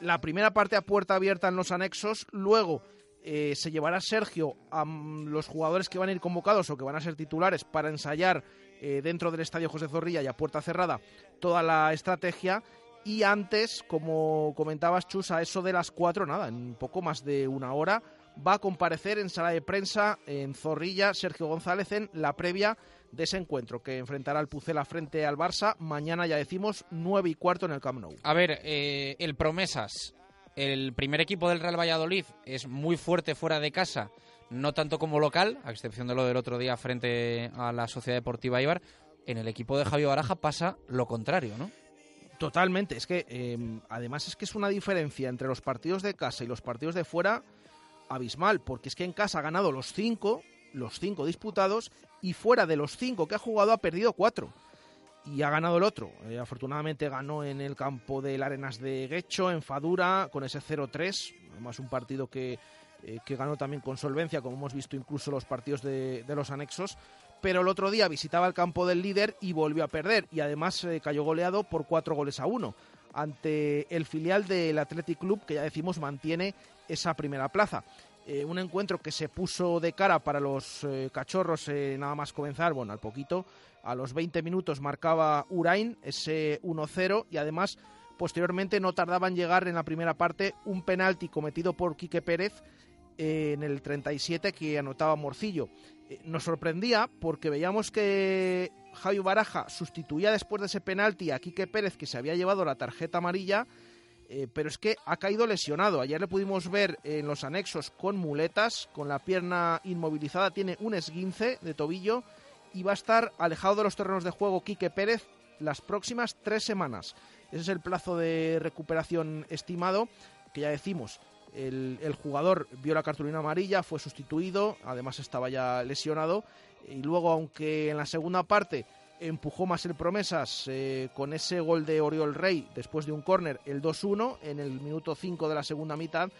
La primera parte a puerta abierta en los anexos, luego eh, se llevará Sergio a mm, los jugadores que van a ir convocados o que van a ser titulares para ensayar eh, dentro del estadio José Zorrilla y a puerta cerrada toda la estrategia. Y antes, como comentabas, Chus, a eso de las cuatro, nada, en poco más de una hora, va a comparecer en sala de prensa en Zorrilla Sergio González en la previa de ese encuentro que enfrentará al Pucela frente al Barça. Mañana ya decimos nueve y cuarto en el Camp Nou. A ver, eh, el Promesas, el primer equipo del Real Valladolid es muy fuerte fuera de casa, no tanto como local, a excepción de lo del otro día frente a la Sociedad Deportiva Ibar. En el equipo de Javier Baraja pasa lo contrario, ¿no? Totalmente, es que eh, además es que es una diferencia entre los partidos de casa y los partidos de fuera abismal, porque es que en casa ha ganado los cinco, los cinco disputados, y fuera de los cinco que ha jugado ha perdido cuatro. Y ha ganado el otro. Eh, afortunadamente ganó en el campo del Arenas de Guecho, en Fadura, con ese 0-3. Además, un partido que, eh, que ganó también con solvencia, como hemos visto incluso los partidos de, los anexos pero el otro día visitaba el campo del líder y volvió a perder y además eh, cayó goleado por cuatro goles a uno ante el filial del Athletic Club que ya decimos mantiene esa primera plaza. Eh, un encuentro que se puso de cara para los eh, cachorros nada más comenzar, bueno, al poquito, a los 20 minutos marcaba Urain ese 1-0 y además posteriormente no tardaba en llegar en la primera parte un penalti cometido por Quique Pérez en el 37 que anotaba Morcillo. Eh, nos sorprendía porque veíamos que Javi Baraja sustituía después de ese penalti a Quique Pérez que se había llevado la tarjeta amarilla, eh, pero es que ha caído lesionado. Ayer le pudimos ver en los anexos con muletas, con la pierna inmovilizada, tiene un esguince de tobillo y va a estar alejado de los terrenos de juego Quique Pérez las próximas tres semanas. Ese es el plazo de recuperación estimado, que ya decimos, el, jugador vio la cartulina amarilla, fue sustituido, además estaba ya lesionado. Y luego, aunque en la segunda parte empujó más el Promesas eh, con ese gol de Oriol Rey después de un córner, el 2-1 en el minuto 5 de la segunda mitad,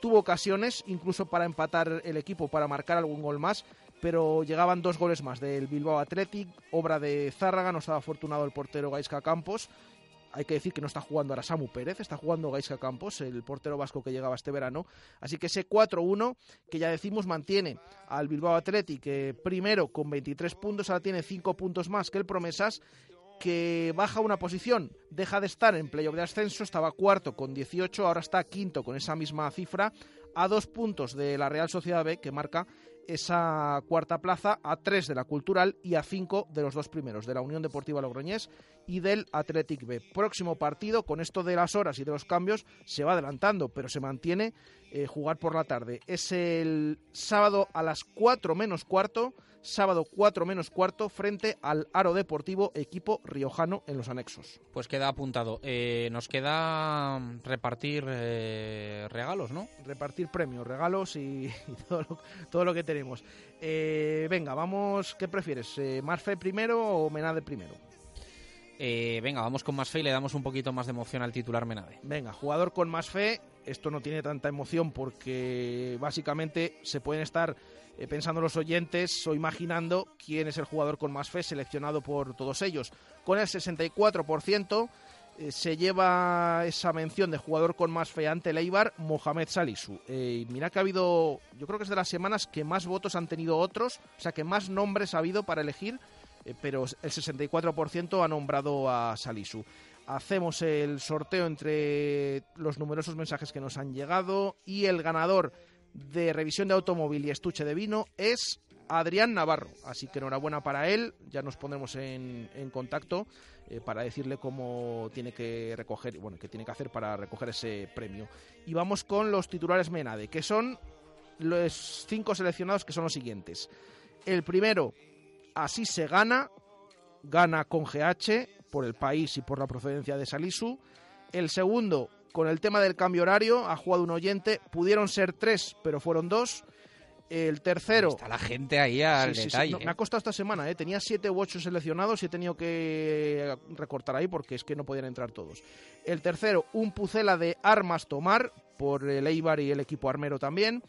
tuvo ocasiones incluso para empatar el equipo, para marcar algún gol más, pero llegaban dos goles más del Bilbao Athletic, obra de Zárraga, no estaba afortunado el portero Gaisca Campos hay que decir que no está jugando ahora Samu Pérez, está jugando Gaisca Campos, el portero vasco que llegaba este verano. Así que ese 4-1 que ya decimos mantiene al Bilbao Athletic primero con 23 puntos, ahora tiene 5 puntos más que el Promesas que baja una posición, deja de estar en playoff de ascenso, estaba cuarto con 18, ahora está quinto con esa misma cifra, a dos puntos de la Real Sociedad B, que marca esa cuarta plaza a tres de la Cultural y a cinco de los dos primeros, de la Unión Deportiva Logroñés y del Athletic B. Próximo partido, con esto de las horas y de los cambios, se va adelantando, pero se mantiene eh, jugar por la tarde. Es el sábado a las cuatro menos cuarto sábado 4 menos cuarto frente al Aro Deportivo, equipo riojano en los anexos. Pues queda apuntado. Eh, nos queda repartir eh, regalos, ¿no? Repartir premios, regalos y, todo, lo, que tenemos. Eh, venga, vamos, ¿qué prefieres? ¿Más fe primero o Menade primero? venga, vamos con más fe y le damos un poquito más de emoción al titular Menade. Venga, jugador con más fe. Esto no tiene tanta emoción porque básicamente se pueden estar eh, pensando los oyentes o imaginando quién es el jugador con más fe seleccionado por todos ellos. Con el 64% eh, se lleva esa mención de jugador con más fe ante el Eibar, Mohamed Salisu. Eh, mira que ha habido, yo creo que es de las semanas que más votos han tenido otros, o sea que más nombres ha habido para elegir, pero el 64% ha nombrado a Salisu hacemos el sorteo entre los numerosos mensajes que nos han llegado y el ganador de revisión de automóvil y estuche de vino es Adrián Navarro. Así que enhorabuena para él. Ya nos pondremos en, contacto eh, para decirle cómo tiene que recoger, bueno, qué tiene que hacer para recoger ese premio. Y vamos con los titulares Menade, que son los cinco seleccionados que son los siguientes. El primero, así se gana, gana con GH por el país y por la procedencia de Salisu. El segundo, con el tema del cambio horario, ha jugado un oyente, pudieron ser tres, pero fueron dos. El tercero. Está la gente ahí al Sí, sí, sí. detalle. No, ¿eh? me ha costado esta semana, ¿eh? tenía siete u ocho seleccionados y he tenido que recortar ahí porque es que no podían entrar todos. El tercero, un Pucela de Armas Tomar, por el Eibar y el equipo armero también.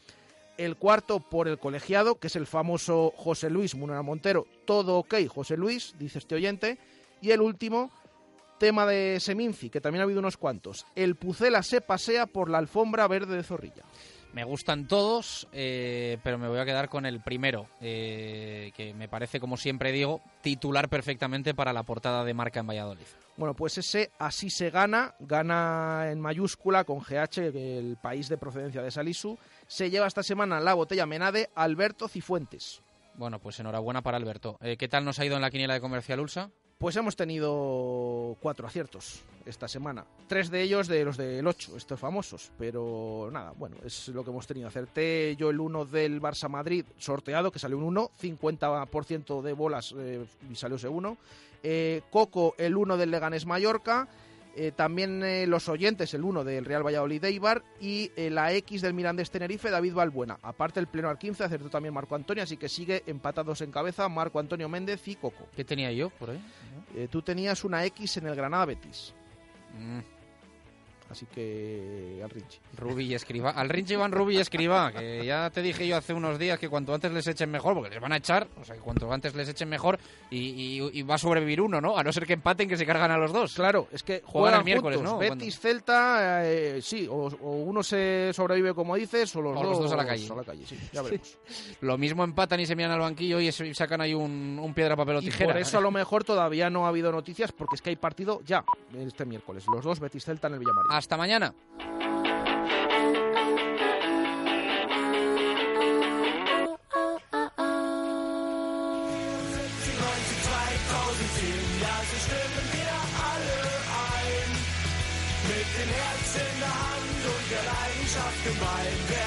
El cuarto, por el colegiado, que es el famoso José Luis Munera Montero. Todo ok, José Luis, dice este oyente. Y el último, tema de Seminci, que también ha habido unos cuantos. El Pucela se pasea por la alfombra verde de Zorrilla. Me gustan todos, eh, pero me voy a quedar con el primero, eh, que me parece, como siempre digo, titular perfectamente para la portada de marca en Valladolid. Bueno, pues ese así se gana, gana en mayúscula con GH, el país de procedencia de Salisu. Se lleva esta semana la botella Menade Alberto Cifuentes. Bueno, pues enhorabuena para Alberto. Eh, ¿Qué tal nos ha ido en la quiniela de Comercial Ulsa? Pues hemos tenido cuatro aciertos esta semana. Tres de ellos de los del 8, estos famosos. Pero nada, bueno, es lo que hemos tenido. Acerté yo el 1 del Barça Madrid sorteado, que salió un 1, 50% de bolas eh, y salió ese 1. Eh, Coco el 1 del Leganés Mallorca. Eh, también eh, los oyentes, el 1 del Real Valladolid Eibar y eh, la X del Mirandés Tenerife, David Balbuena. Aparte el pleno al 15 acertó también Marco Antonio, así que sigue empatados en cabeza Marco Antonio Méndez y Coco. ¿Qué tenía yo por ahí? Tú tenías una X en el Granada Betis. Mm. Así que al Rinchi. Rubi y Escriba. Al Rinchi van Rubi y Escriba, que ya te dije yo hace unos días que cuanto antes les echen mejor, porque les van a echar, o sea, que cuanto antes les echen mejor y, y- y va a sobrevivir uno, ¿no? A no ser que empaten, que se cargan a los dos. Claro, es que juegan juegan el miércoles, juntos, ¿no? Betis, Celta, eh, sí, o, o uno se sobrevive como dices, o los, O los dos a la calle. sí, ya veremos. Lo mismo empatan y se miran al banquillo y se- y sacan ahí un, un piedra, papel o Y tijera. por eso a lo mejor todavía no ha habido noticias, porque es que hay partido ya, este miércoles. Los dos Betis Celta en el Villamarín. Hasta mañana.